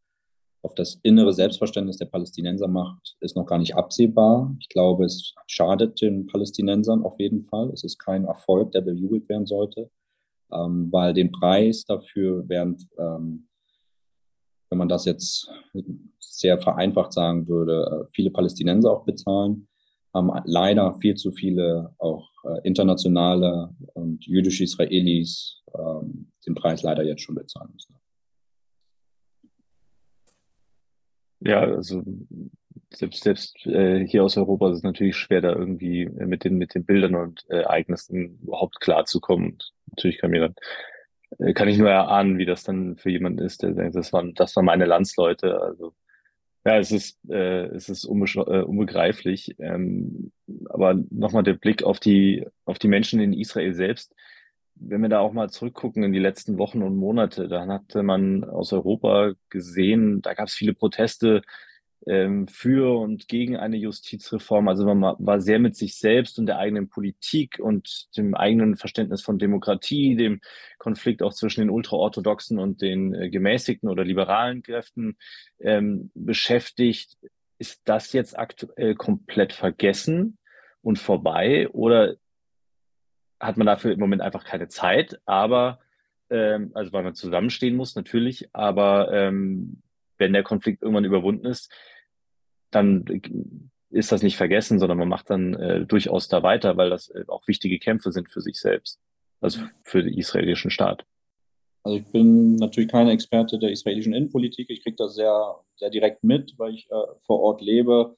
Speaker 5: auf das innere Selbstverständnis der Palästinenser macht, ist noch gar nicht absehbar. Ich glaube, es schadet den Palästinensern auf jeden Fall. Es ist kein Erfolg, der bejubelt werden sollte ähm, weil den Preis dafür, während, ähm, wenn man das jetzt sehr vereinfacht sagen würde, äh, viele Palästinenser auch bezahlen, haben leider viel zu viele auch äh, internationale und jüdische Israelis ähm, den Preis leider jetzt schon bezahlen müssen.
Speaker 2: Ja, also selbst, selbst äh, hier aus Europa ist es natürlich schwer, da irgendwie mit den, mit den Bildern und äh, Ereignissen überhaupt klarzukommen. Und natürlich kann mir dann, äh, kann ich nur erahnen, wie das dann für jemanden ist, der denkt, das waren, das waren meine Landsleute. Also ja, es ist, äh, es ist unbe äh, unbegreiflich. Ähm, aber nochmal der Blick auf die, auf die Menschen in Israel selbst. Wenn wir da auch mal zurückgucken in die letzten Wochen und Monate, dann hatte man aus Europa gesehen, da gab es viele Proteste, ähm, für und gegen eine Justizreform. Also man war sehr mit sich selbst und der eigenen Politik und dem eigenen Verständnis von Demokratie, dem Konflikt auch zwischen den ultraorthodoxen und den äh, gemäßigten oder liberalen Kräften ähm, beschäftigt. Ist das jetzt aktuell komplett vergessen und vorbei oder hat man dafür im Moment einfach keine Zeit? Aber ähm, also weil man zusammenstehen muss natürlich, aber ähm, wenn der Konflikt irgendwann überwunden ist, dann ist das nicht vergessen, sondern man macht dann äh, durchaus da weiter, weil das äh, auch wichtige Kämpfe sind für sich selbst, also für den israelischen Staat.
Speaker 5: Also ich bin natürlich kein Experte der israelischen Innenpolitik. Ich kriege das sehr, sehr direkt mit, weil ich äh, vor Ort lebe.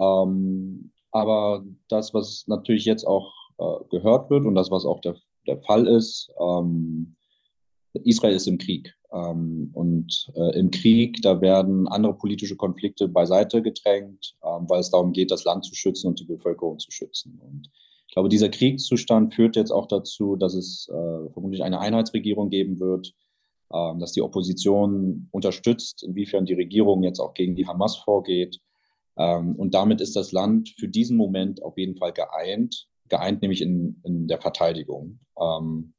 Speaker 5: Ähm, aber das, was natürlich jetzt auch äh, gehört wird und das, was auch der, der Fall ist, ähm, Israel ist im Krieg. Ähm, und äh, im Krieg, da werden andere politische Konflikte beiseite gedrängt, ähm, weil es darum geht, das Land zu schützen und die Bevölkerung zu schützen. Und ich glaube, dieser Kriegszustand führt jetzt auch dazu, dass es äh, vermutlich eine Einheitsregierung geben wird, ähm, dass die Opposition unterstützt, inwiefern die Regierung jetzt auch gegen die Hamas vorgeht. Ähm, und damit ist das Land für diesen Moment auf jeden Fall geeint, geeint nämlich in, in der Verteidigung. Ähm,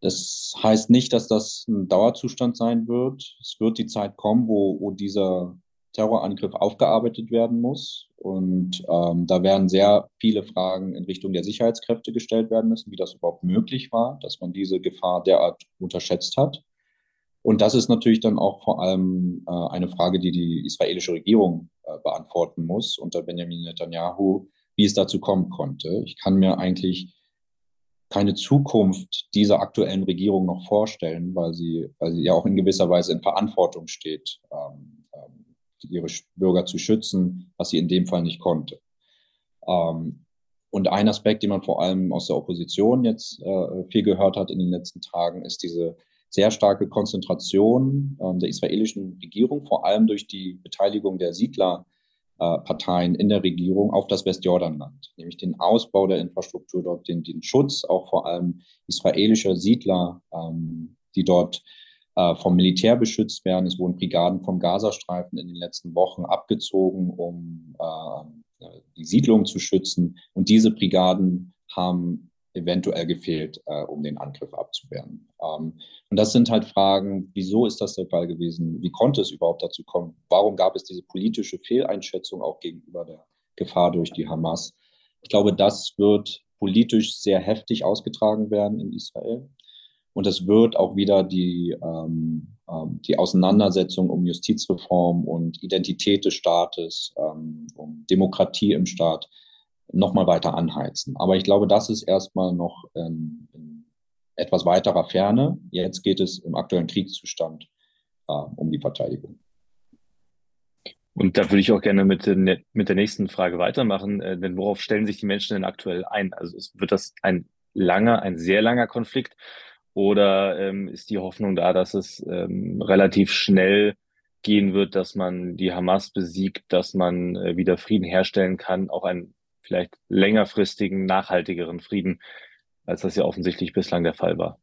Speaker 5: das heißt nicht, dass das ein Dauerzustand sein wird. Es wird die Zeit kommen, wo, wo dieser Terrorangriff aufgearbeitet werden muss. Und ähm, da werden sehr viele Fragen in Richtung der Sicherheitskräfte gestellt werden müssen, wie das überhaupt möglich war, dass man diese Gefahr derart unterschätzt hat. Und das ist natürlich dann auch vor allem äh, eine Frage, die die israelische Regierung äh, beantworten muss unter Benjamin Netanyahu, wie es dazu kommen konnte. Ich kann mir eigentlich keine Zukunft dieser aktuellen Regierung noch vorstellen, weil sie, weil sie ja auch in gewisser Weise in Verantwortung steht, ähm, ähm, ihre Bürger zu schützen, was sie in dem Fall nicht konnte. Ähm, und ein Aspekt, den man vor allem aus der Opposition jetzt äh, viel gehört hat in den letzten Tagen, ist diese sehr starke Konzentration äh, der israelischen Regierung, vor allem durch die Beteiligung der Siedler Parteien in der Regierung auf das Westjordanland, nämlich den Ausbau der Infrastruktur dort, den, den Schutz auch vor allem israelischer Siedler, ähm, die dort äh, vom Militär beschützt werden. Es wurden Brigaden vom Gazastreifen in den letzten Wochen abgezogen, um äh, die Siedlung zu schützen. Und diese Brigaden haben eventuell gefehlt, äh, um den Angriff abzuwehren. Ähm, und das sind halt Fragen, wieso ist das der Fall gewesen? Wie konnte es überhaupt dazu kommen? Warum gab es diese politische Fehleinschätzung auch gegenüber der Gefahr durch die Hamas? Ich glaube, das wird politisch sehr heftig ausgetragen werden in Israel. Und es wird auch wieder die, ähm, ähm, die Auseinandersetzung um Justizreform und Identität des Staates, ähm, um Demokratie im Staat nochmal weiter anheizen. Aber ich glaube, das ist erstmal noch in, in etwas weiterer Ferne. Jetzt geht es im aktuellen Kriegszustand äh, um die Verteidigung.
Speaker 2: Und da würde ich auch gerne mit, mit der nächsten Frage weitermachen, äh, denn worauf stellen sich die Menschen denn aktuell ein? Also wird das ein langer, ein sehr langer Konflikt oder ähm, ist die Hoffnung da, dass es ähm, relativ schnell gehen wird, dass man die Hamas besiegt, dass man äh, wieder Frieden herstellen kann, auch ein vielleicht längerfristigen, nachhaltigeren Frieden, als das ja offensichtlich bislang der Fall war.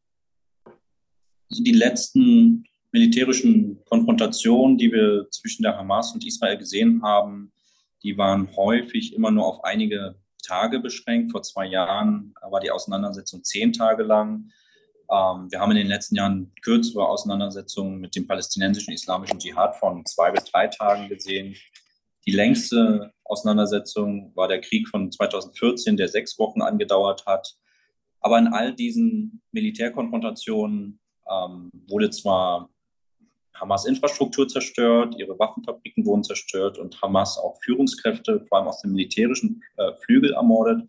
Speaker 5: Also die letzten militärischen Konfrontationen, die wir zwischen der Hamas und Israel gesehen haben, die waren häufig immer nur auf einige Tage beschränkt. Vor zwei Jahren war die Auseinandersetzung zehn Tage lang. Ähm, wir haben in den letzten Jahren kürzere Auseinandersetzungen mit dem palästinensischen islamischen Dschihad von zwei bis drei Tagen gesehen. Die längste Auseinandersetzung war der Krieg von 2014, der sechs Wochen angedauert hat. Aber in all diesen Militärkonfrontationen ähm, wurde zwar Hamas Infrastruktur zerstört, ihre Waffenfabriken wurden zerstört und Hamas auch Führungskräfte, vor allem aus dem militärischen äh, Flügel, ermordet.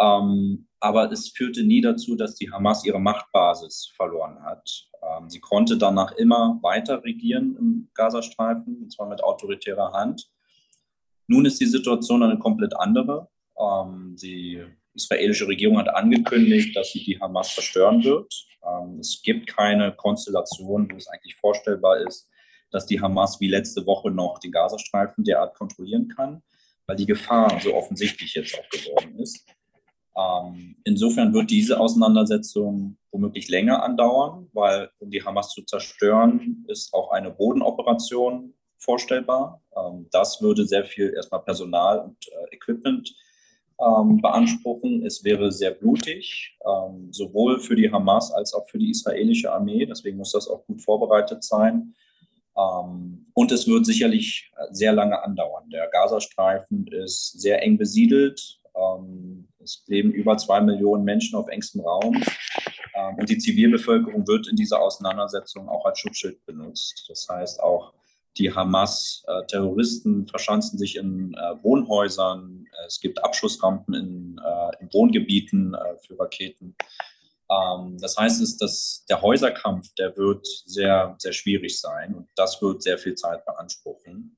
Speaker 5: Ähm, aber es führte nie dazu, dass die Hamas ihre Machtbasis verloren hat. Ähm, sie konnte danach immer weiter regieren im Gazastreifen, und zwar mit autoritärer Hand. Nun ist die Situation eine komplett andere. Ähm, die israelische Regierung hat angekündigt, dass sie die Hamas zerstören wird. Ähm, es gibt keine Konstellation, wo es eigentlich vorstellbar ist, dass die Hamas wie letzte Woche noch den Gazastreifen derart kontrollieren kann, weil die Gefahr so offensichtlich jetzt auch geworden ist. Ähm, insofern wird diese Auseinandersetzung womöglich länger andauern, weil um die Hamas zu zerstören, ist auch eine Bodenoperation vorstellbar. Ähm, das würde sehr viel erstmal Personal und äh, Equipment ähm, beanspruchen. Es wäre sehr blutig, ähm, sowohl für die Hamas als auch für die israelische Armee. Deswegen muss das auch gut vorbereitet sein. Ähm, und es wird sicherlich sehr lange andauern. Der Gazastreifen ist sehr eng besiedelt. Ähm, es leben über zwei Millionen Menschen auf engstem Raum. Ähm, und die Zivilbevölkerung wird in dieser Auseinandersetzung auch als Schutzschild benutzt. Das heißt, auch die Hamas-Terroristen äh, verschanzen sich in äh, Wohnhäusern. Es gibt Abschussrampen in, äh, in Wohngebieten für Raketen. Ähm, das heißt, ist, dass der Häuserkampf, der wird sehr, sehr schwierig sein und das wird sehr viel Zeit beanspruchen.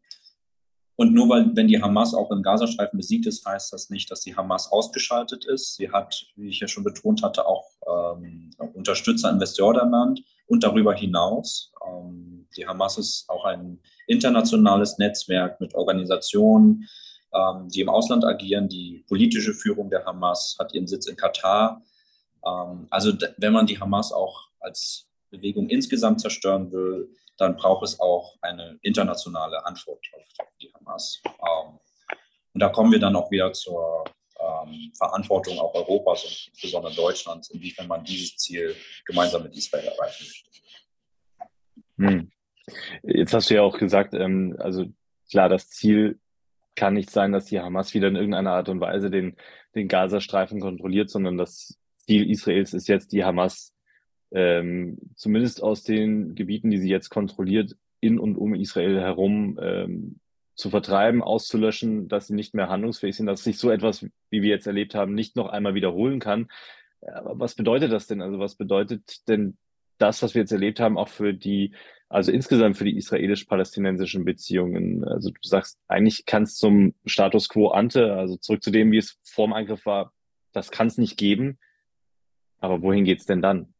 Speaker 5: Und nur weil, wenn die Hamas auch im Gazastreifen besiegt ist, heißt das nicht, dass die Hamas ausgeschaltet ist. Sie hat, wie ich ja schon betont hatte, auch ähm, Unterstützer in Westjordanland und darüber hinaus. Ähm, die Hamas ist auch ein internationales Netzwerk mit Organisationen, ähm, die im Ausland agieren. Die politische Führung der Hamas hat ihren Sitz in Katar. Ähm, also wenn man die Hamas auch als Bewegung insgesamt zerstören will, dann braucht es auch eine internationale Antwort auf die Hamas. Ähm, und da kommen wir dann auch wieder zur ähm, Verantwortung auch Europas und insbesondere Deutschlands, inwiefern man dieses Ziel gemeinsam mit Israel erreichen
Speaker 2: möchte. Jetzt hast du ja auch gesagt, ähm, also klar, das Ziel kann nicht sein, dass die Hamas wieder in irgendeiner Art und Weise den, den Gazastreifen kontrolliert, sondern das Ziel Israels ist jetzt, die Hamas ähm, zumindest aus den Gebieten, die sie jetzt kontrolliert, in und um Israel herum ähm, zu vertreiben, auszulöschen, dass sie nicht mehr handlungsfähig sind, dass sich so etwas, wie wir jetzt erlebt haben, nicht noch einmal wiederholen kann. Aber was bedeutet das denn? Also was bedeutet denn das, was wir jetzt erlebt haben, auch für die, also insgesamt für die israelisch-palästinensischen Beziehungen? Also du sagst, eigentlich kann es zum Status quo ante, also zurück zu dem, wie es vor dem Angriff war, das kann es nicht geben. Aber wohin geht es denn dann?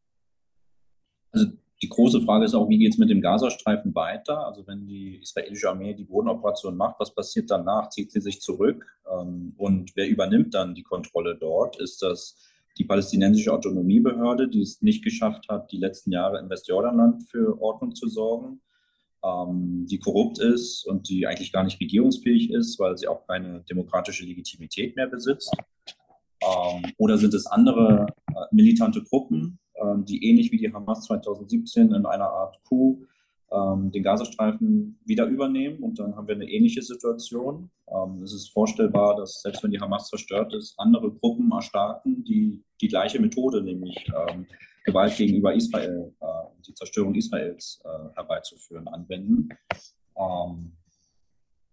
Speaker 5: Also die große Frage ist auch, wie geht es mit dem Gazastreifen weiter? Also wenn die israelische Armee die Bodenoperation macht, was passiert danach? Zieht sie sich zurück? Ähm, und wer übernimmt dann die Kontrolle dort? Ist das die palästinensische Autonomiebehörde, die es nicht geschafft hat, die letzten Jahre in Westjordanland für Ordnung zu sorgen, ähm, die korrupt ist und die eigentlich gar nicht regierungsfähig ist, weil sie auch keine demokratische Legitimität mehr besitzt? Ähm, oder sind es andere äh, militante Gruppen, ähm, die ähnlich wie die Hamas 2017 in einer Art Coup ähm, den Gazastreifen wieder übernehmen. Und dann haben wir eine ähnliche Situation. Ähm, es ist vorstellbar, dass selbst wenn die Hamas zerstört ist, andere Gruppen erstarken, die die gleiche Methode, nämlich ähm, Gewalt gegenüber Israel, äh, die Zerstörung Israels äh, herbeizuführen, anwenden. Ähm,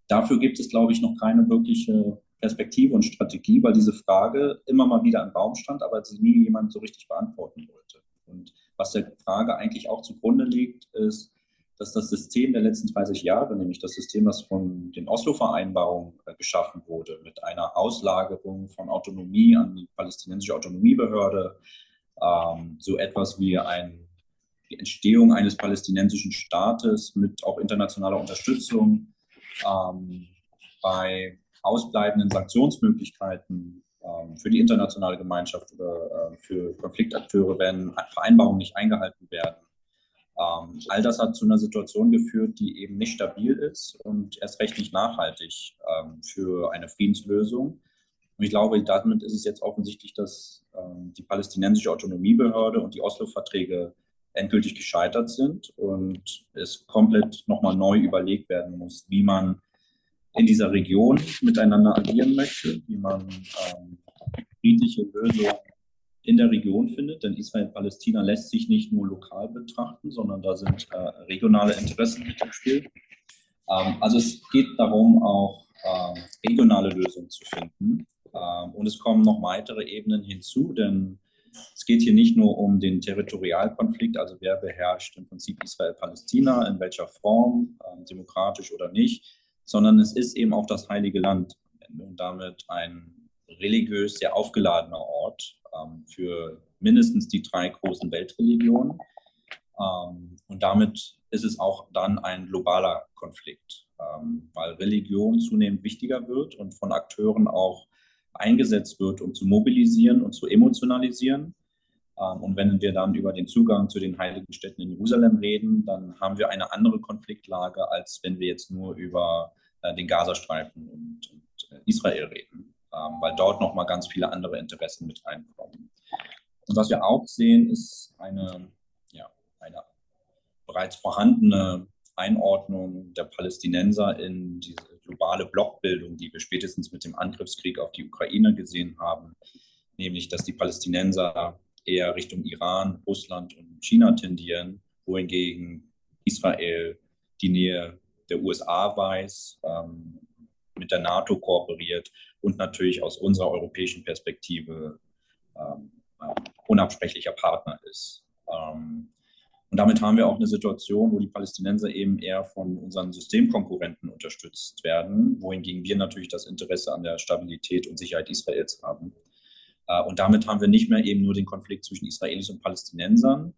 Speaker 5: dafür gibt es, glaube ich, noch keine wirkliche Perspektive und Strategie, weil diese Frage immer mal wieder im Raum stand, aber sie nie jemand so richtig beantworten wollte. Und was der Frage eigentlich auch zugrunde liegt, ist, dass das System der letzten 30 Jahre, nämlich das System, das von den Oslo-Vereinbarungen äh, geschaffen wurde, mit einer Auslagerung von Autonomie an die palästinensische Autonomiebehörde, ähm, so etwas wie ein, die Entstehung eines palästinensischen Staates mit auch internationaler Unterstützung, ähm, bei ausbleibenden Sanktionsmöglichkeiten ähm, für die internationale Gemeinschaft oder äh, für Konfliktakteure, wenn Vereinbarungen nicht eingehalten werden. Ähm, all das hat zu einer Situation geführt, die eben nicht stabil ist und erst recht nicht nachhaltig ähm, für eine Friedenslösung. Und ich glaube, damit ist es jetzt offensichtlich, dass die palästinensische Autonomiebehörde und die Oslo-Verträge endgültig gescheitert sind und es komplett nochmal neu überlegt werden muss, wie man in dieser Region miteinander agieren möchte, wie man ähm, friedliche Lösungen in der Region findet. Denn Israel-Palästina lässt sich nicht nur lokal betrachten, sondern da sind äh, regionale Interessen mit im Spiel. Ähm, also es geht darum, auch äh, regionale Lösungen zu finden. Ähm, und es kommen noch weitere Ebenen hinzu, denn es geht hier nicht nur um den Territorialkonflikt, also wer beherrscht im Prinzip Israel-Palästina, in welcher Form, äh, demokratisch oder nicht, sondern es ist eben auch das Heilige Land und damit ein religiös sehr aufgeladener Ort ähm, für mindestens die drei großen Weltreligionen. Ähm, und damit ist es auch dann ein globaler Konflikt, ähm, weil Religion zunehmend wichtiger wird und von Akteuren auch eingesetzt wird, um zu mobilisieren und zu emotionalisieren. Ähm, und wenn wir dann über den Zugang zu den heiligen Städten in Jerusalem reden, dann haben wir eine andere Konfliktlage, als wenn wir jetzt nur über äh, den Gazastreifen und, äh, Israel reden, ähm, weil dort nochmal ganz viele andere Interessen mit reinkommen. Und was wir auch sehen, ist eine, ja, eine bereits vorhandene Einordnung der Palästinenser in diese globale Blockbildung, die wir spätestens mit dem Angriffskrieg auf die Ukraine gesehen haben, nämlich dass die Palästinenser eher Richtung Iran, Russland und China tendieren, wohingegen Israel die Nähe der USA weiß, ähm, mit der NATO kooperiert und natürlich aus unserer europäischen Perspektive ähm, unabsprechlicher Partner ist. Ähm, und damit haben wir auch eine Situation, wo die Palästinenser eben eher von unseren Systemkonkurrenten unterstützt werden, wohingegen wir natürlich das Interesse an der Stabilität und Sicherheit Israels haben. Äh, und damit haben wir nicht mehr eben nur den Konflikt zwischen Israelis und Palästinensern.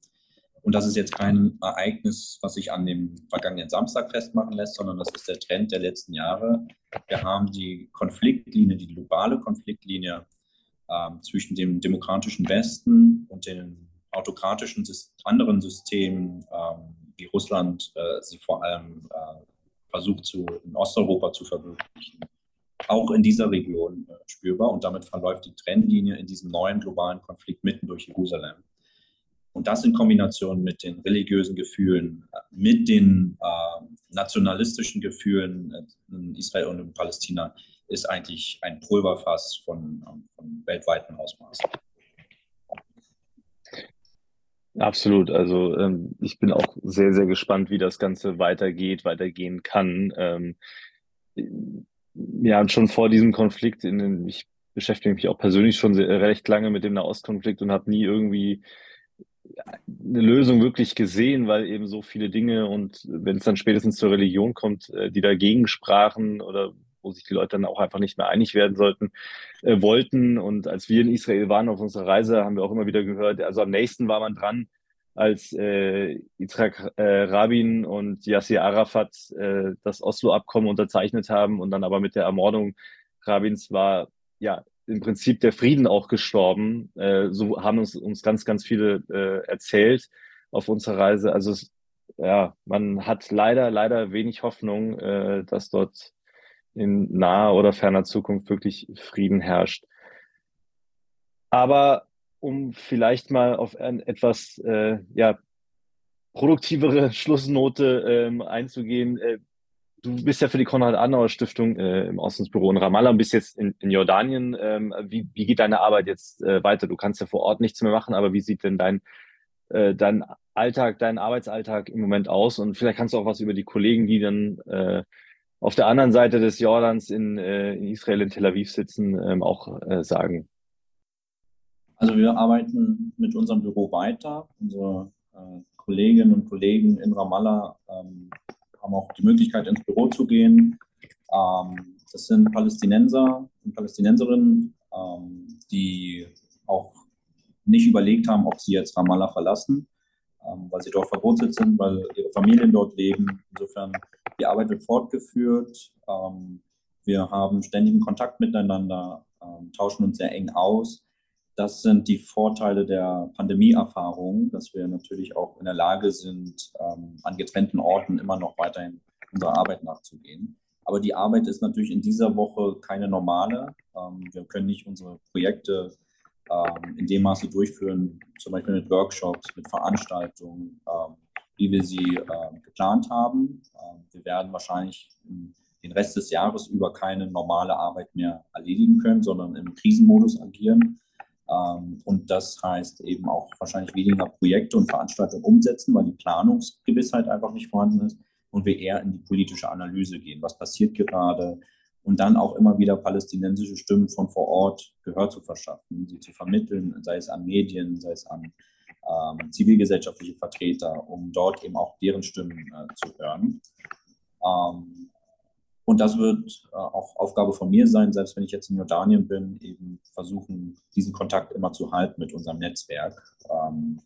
Speaker 5: Und das ist jetzt kein Ereignis, was sich an dem vergangenen Samstag festmachen lässt, sondern das ist der Trend der letzten Jahre. Wir haben die Konfliktlinie, die globale Konfliktlinie äh, zwischen dem demokratischen Westen und den autokratischen anderen Systemen, äh, wie Russland äh, sie vor allem äh, versucht zu, in Osteuropa zu verwirklichen, auch in dieser Region äh, spürbar. Und damit verläuft die Trennlinie in diesem neuen globalen Konflikt mitten durch Jerusalem. Und das in Kombination mit den religiösen Gefühlen, mit den äh, nationalistischen Gefühlen in Israel und in Palästina, ist eigentlich ein Pulverfass von, von weltweiten Ausmaßen.
Speaker 2: Absolut. Also ähm, ich bin auch sehr, sehr gespannt, wie das Ganze weitergeht, weitergehen kann. Ähm, ja, schon vor diesem Konflikt, in den, ich beschäftige mich auch persönlich schon sehr, recht lange mit dem Nahostkonflikt und habe nie irgendwie eine Lösung wirklich gesehen, weil eben so viele Dinge und wenn es dann spätestens zur Religion kommt, äh, die dagegen sprachen oder wo sich die Leute dann auch einfach nicht mehr einig werden sollten, äh, wollten. Und als wir in Israel waren auf unserer Reise, haben wir auch immer wieder gehört, also am nächsten war man dran, als äh, Yitzhak äh, Rabin und Yasser Arafat äh, das Oslo-Abkommen unterzeichnet haben und dann aber mit der Ermordung Rabins war ja im Prinzip der Frieden auch gestorben. Äh, so haben uns, uns ganz, ganz viele äh, erzählt auf unserer Reise. Also es, ja, man hat leider, leider wenig Hoffnung, äh, dass dort in naher oder ferner Zukunft wirklich Frieden herrscht. Aber um vielleicht mal auf ein etwas äh, ja, produktivere Schlussnote ähm, einzugehen. Äh, du bist ja für die Konrad-Adenauer-Stiftung äh, im Auslandsbüro in Ramallah und bist jetzt in, in Jordanien. Ähm, wie, wie geht deine Arbeit jetzt äh, weiter? Du kannst ja vor Ort nichts mehr machen, aber wie sieht denn dein, äh, dein Alltag, dein Arbeitsalltag im Moment aus? Und vielleicht kannst du auch was über die Kollegen, die dann äh, auf der anderen Seite des Jordans in, äh, in Israel, in Tel Aviv sitzen, ähm, auch äh, sagen?
Speaker 5: Also wir arbeiten mit unserem Büro weiter. Unsere Kolleginnen und Kollegen in Ramallah ähm, haben auch die Möglichkeit, ins Büro zu gehen. Ähm, das sind Palästinenser und Palästinenserinnen, ähm, die auch nicht überlegt haben, ob sie jetzt Ramallah verlassen, ähm, weil sie dort verwurzelt sind, weil ihre Familien dort leben. Insofern die Arbeit wird fortgeführt. Wir haben ständigen Kontakt miteinander, tauschen uns sehr eng aus. Das sind die Vorteile der Pandemieerfahrung, dass wir natürlich auch in der Lage sind, ähm, an getrennten Orten immer noch weiterhin unserer Arbeit nachzugehen. Aber die Arbeit ist natürlich in dieser Woche keine normale. wir können nicht unsere Projekte in dem Maße durchführen, zum Beispiel mit Workshops, mit Veranstaltungen, wie wir sie äh, geplant haben. Wir werden wahrscheinlich den Rest des Jahres über keine normale Arbeit mehr erledigen können, sondern im Krisenmodus agieren. Ähm, und das heißt eben auch wahrscheinlich weniger Projekte und Veranstaltungen umsetzen, weil die Planungsgewissheit einfach nicht vorhanden ist und wir eher in die politische Analyse gehen. Was passiert gerade? Und dann auch immer wieder palästinensische Stimmen von vor Ort Gehör zu verschaffen, sie zu vermitteln, sei es an Medien, sei es an ähm, zivilgesellschaftliche Vertreter, um dort eben auch deren Stimmen äh, zu hören. Ähm, und das wird äh, auch Aufgabe von mir sein, selbst wenn ich jetzt in Jordanien bin, eben versuchen, diesen Kontakt immer zu halten mit unserem Netzwerk. Ähm,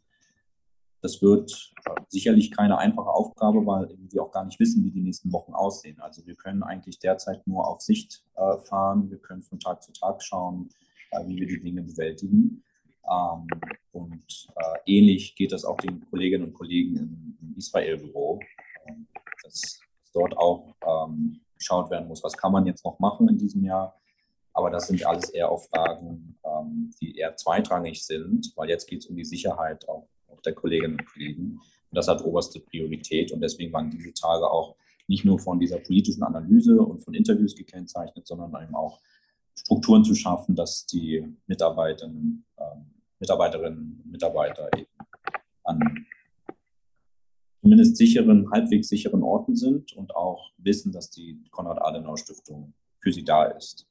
Speaker 5: das wird äh, sicherlich keine einfache Aufgabe, weil wir auch gar nicht wissen, wie die nächsten Wochen aussehen. Also wir können eigentlich derzeit nur auf Sicht äh, fahren. Wir können von Tag zu Tag schauen, äh, wie wir die Dinge bewältigen. Ähm, und äh, ähnlich geht das auch den Kolleginnen und Kollegen im, im Israel-Büro, ähm, dass dort auch ähm, geschaut werden muss, was kann man jetzt noch machen in diesem Jahr. Aber das sind alles eher auch Fragen, ähm, die eher zweitrangig sind, weil jetzt geht es um die Sicherheit auch, auch der Kolleginnen und Kollegen. Und das hat oberste Priorität. Und deswegen waren diese Tage auch nicht nur von dieser politischen Analyse und von Interviews gekennzeichnet, sondern eben auch Strukturen zu schaffen, dass die Mitarbeiterinnen, ähm, Mitarbeiterinnen und Mitarbeiter eben an zumindest sicheren, halbwegs sicheren Orten sind und auch wissen, dass die Konrad-Adenauer-Stiftung für sie da ist.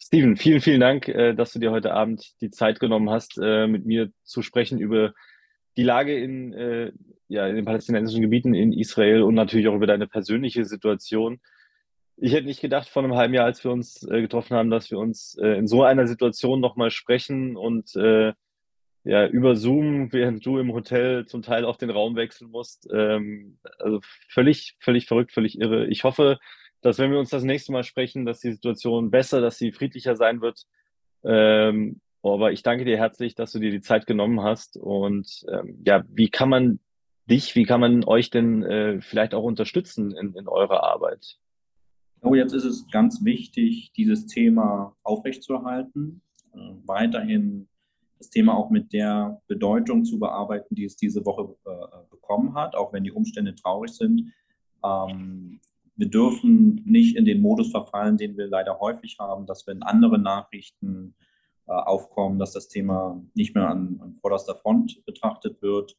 Speaker 2: Steven, vielen, vielen Dank, äh, dass du dir heute Abend die Zeit genommen hast, äh, mit mir zu sprechen über die Lage in, äh, ja, in den palästinensischen Gebieten in Israel und natürlich auch über deine persönliche Situation
Speaker 6: Ich hätte nicht gedacht vor einem halben Jahr, als wir uns getroffen haben, dass wir uns in so einer Situation nochmal sprechen und ja, über Zoom, während du im Hotel zum Teil auch den Raum wechseln musst. Ähm, also völlig, völlig verrückt, völlig irre. Ich hoffe, dass wenn wir uns das nächste Mal sprechen, dass die Situation besser, dass sie friedlicher sein wird. Ähm, aber ich danke dir herzlich, dass du dir die Zeit genommen hast. Und ähm, ja, wie kann man dich, wie kann man euch denn äh, vielleicht auch unterstützen in, in eurer Arbeit?
Speaker 5: Oh, jetzt ist es ganz wichtig, dieses Thema aufrechtzuerhalten, äh, weiterhin das Thema auch mit der Bedeutung zu bearbeiten, die es diese Woche äh, bekommen hat, auch wenn die Umstände traurig sind. Ähm, wir dürfen nicht in den Modus verfallen, den wir leider häufig haben, dass wenn andere Nachrichten äh, aufkommen, dass das Thema nicht mehr an, an vorderster Front betrachtet wird,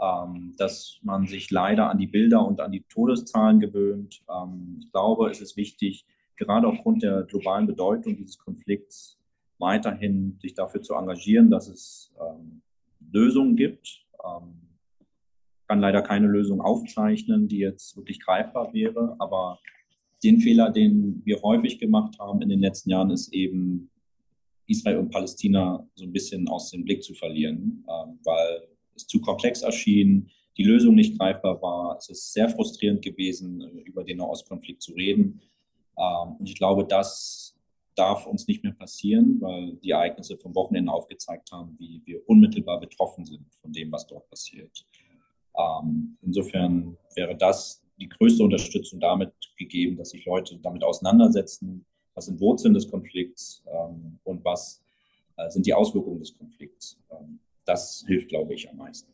Speaker 5: ähm, dass man sich leider an die Bilder und an die Todeszahlen gewöhnt. Ähm, ich glaube, es ist wichtig, gerade aufgrund der globalen Bedeutung dieses Konflikts, weiterhin sich dafür zu engagieren, dass es ähm, Lösungen gibt. Ähm, kann leider keine Lösung aufzeichnen, die jetzt wirklich greifbar wäre, aber den Fehler, den wir häufig gemacht haben in den letzten Jahren, ist eben Israel und Palästina so ein bisschen aus dem Blick zu verlieren, ähm, weil es zu komplex erschien, die Lösung nicht greifbar war. Es ist sehr frustrierend gewesen, äh, über den Nahostkonflikt zu reden. Ähm, und ich glaube, das darf uns nicht mehr passieren, weil die Ereignisse vom Wochenende aufgezeigt haben, wie wir unmittelbar betroffen sind von dem, was dort passiert. Ähm, insofern wäre das die größte Unterstützung damit gegeben, dass sich Leute damit auseinandersetzen, was sind Wurzeln des Konflikts ähm, und was äh, sind die Auswirkungen des Konflikts. Ähm, das hilft, glaube ich, am meisten.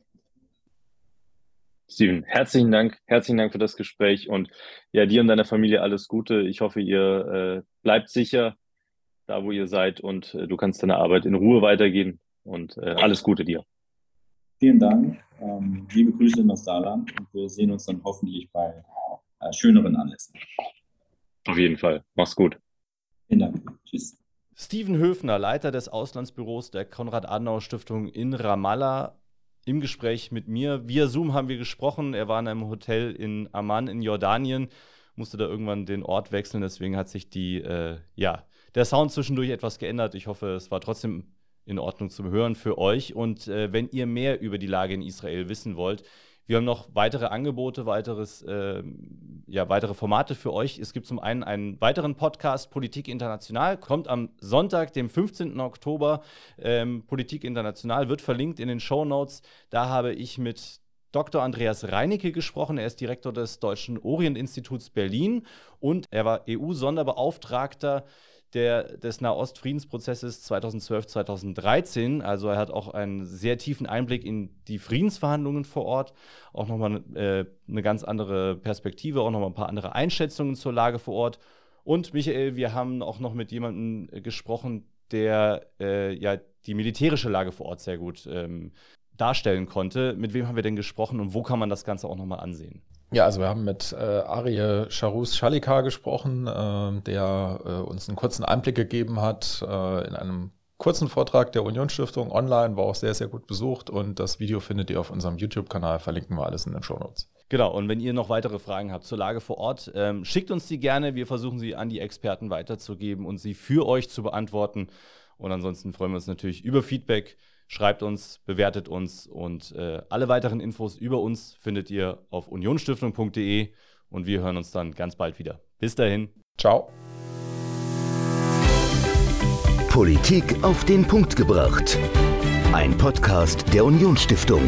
Speaker 6: Steven, herzlichen Dank, herzlichen Dank für das Gespräch und ja, dir und deiner Familie alles Gute. Ich hoffe, ihr äh, bleibt sicher, da wo ihr seid und äh, du kannst deine Arbeit in Ruhe weitergehen und äh, alles Gute dir.
Speaker 5: Vielen Dank. Ähm, liebe Grüße in das Saarland und wir sehen uns dann hoffentlich bei äh, schöneren Anlässen.
Speaker 6: Auf jeden Fall. Mach's gut.
Speaker 5: Vielen Dank. Tschüss.
Speaker 2: Steven Höfner, Leiter des Auslandsbüros der Konrad-Adenauer-Stiftung in Ramallah, im Gespräch mit mir. Via Zoom haben wir gesprochen. Er war in einem Hotel in Amman in Jordanien, musste da irgendwann den Ort wechseln, deswegen hat sich die, äh, ja, der Sound zwischendurch etwas geändert. Ich hoffe, es war trotzdem in Ordnung zum Hören für euch. Und äh, wenn ihr mehr über die Lage in Israel wissen wollt, wir haben noch weitere Angebote, weiteres, äh, ja, weitere Formate für euch. Es gibt zum einen einen weiteren Podcast, Politik International, kommt am Sonntag, dem 15. Oktober. Ähm, Politik International wird verlinkt in den Show Notes. Da habe ich mit Dr. Andreas Reinecke gesprochen. Er ist Direktor des Deutschen Orientinstituts Berlin und er war EU-Sonderbeauftragter der, des Nahostfriedensprozesses 2012, 2013. Also er hat auch einen sehr tiefen Einblick in die Friedensverhandlungen vor Ort, auch nochmal äh, eine ganz andere Perspektive, auch nochmal ein paar andere Einschätzungen zur Lage vor Ort. Und Michael, wir haben auch noch mit jemandem äh, gesprochen, der äh, ja die militärische Lage vor Ort sehr gut ähm, darstellen konnte. Mit wem haben wir denn gesprochen und wo kann man das Ganze auch nochmal ansehen?
Speaker 3: Ja, also wir haben mit äh, Arie Charus Schalika gesprochen, äh, der äh, uns einen kurzen Einblick gegeben hat äh, in einem kurzen Vortrag der Unionsstiftung online, war auch sehr, sehr gut besucht und das Video findet ihr auf unserem YouTube-Kanal, verlinken wir alles in den Show Notes.
Speaker 2: Genau, und wenn ihr noch weitere Fragen habt zur Lage vor Ort, ähm, schickt uns die gerne. Wir versuchen sie an die Experten weiterzugeben und sie für euch zu beantworten. Und ansonsten freuen wir uns natürlich über Feedback Schreibt uns, bewertet uns und äh, alle weiteren Infos über uns findet ihr auf unionstiftung.de und wir hören uns dann ganz bald wieder. Bis dahin.
Speaker 3: Ciao.
Speaker 1: Politik auf den Punkt gebracht. Ein Podcast der Unionsstiftung.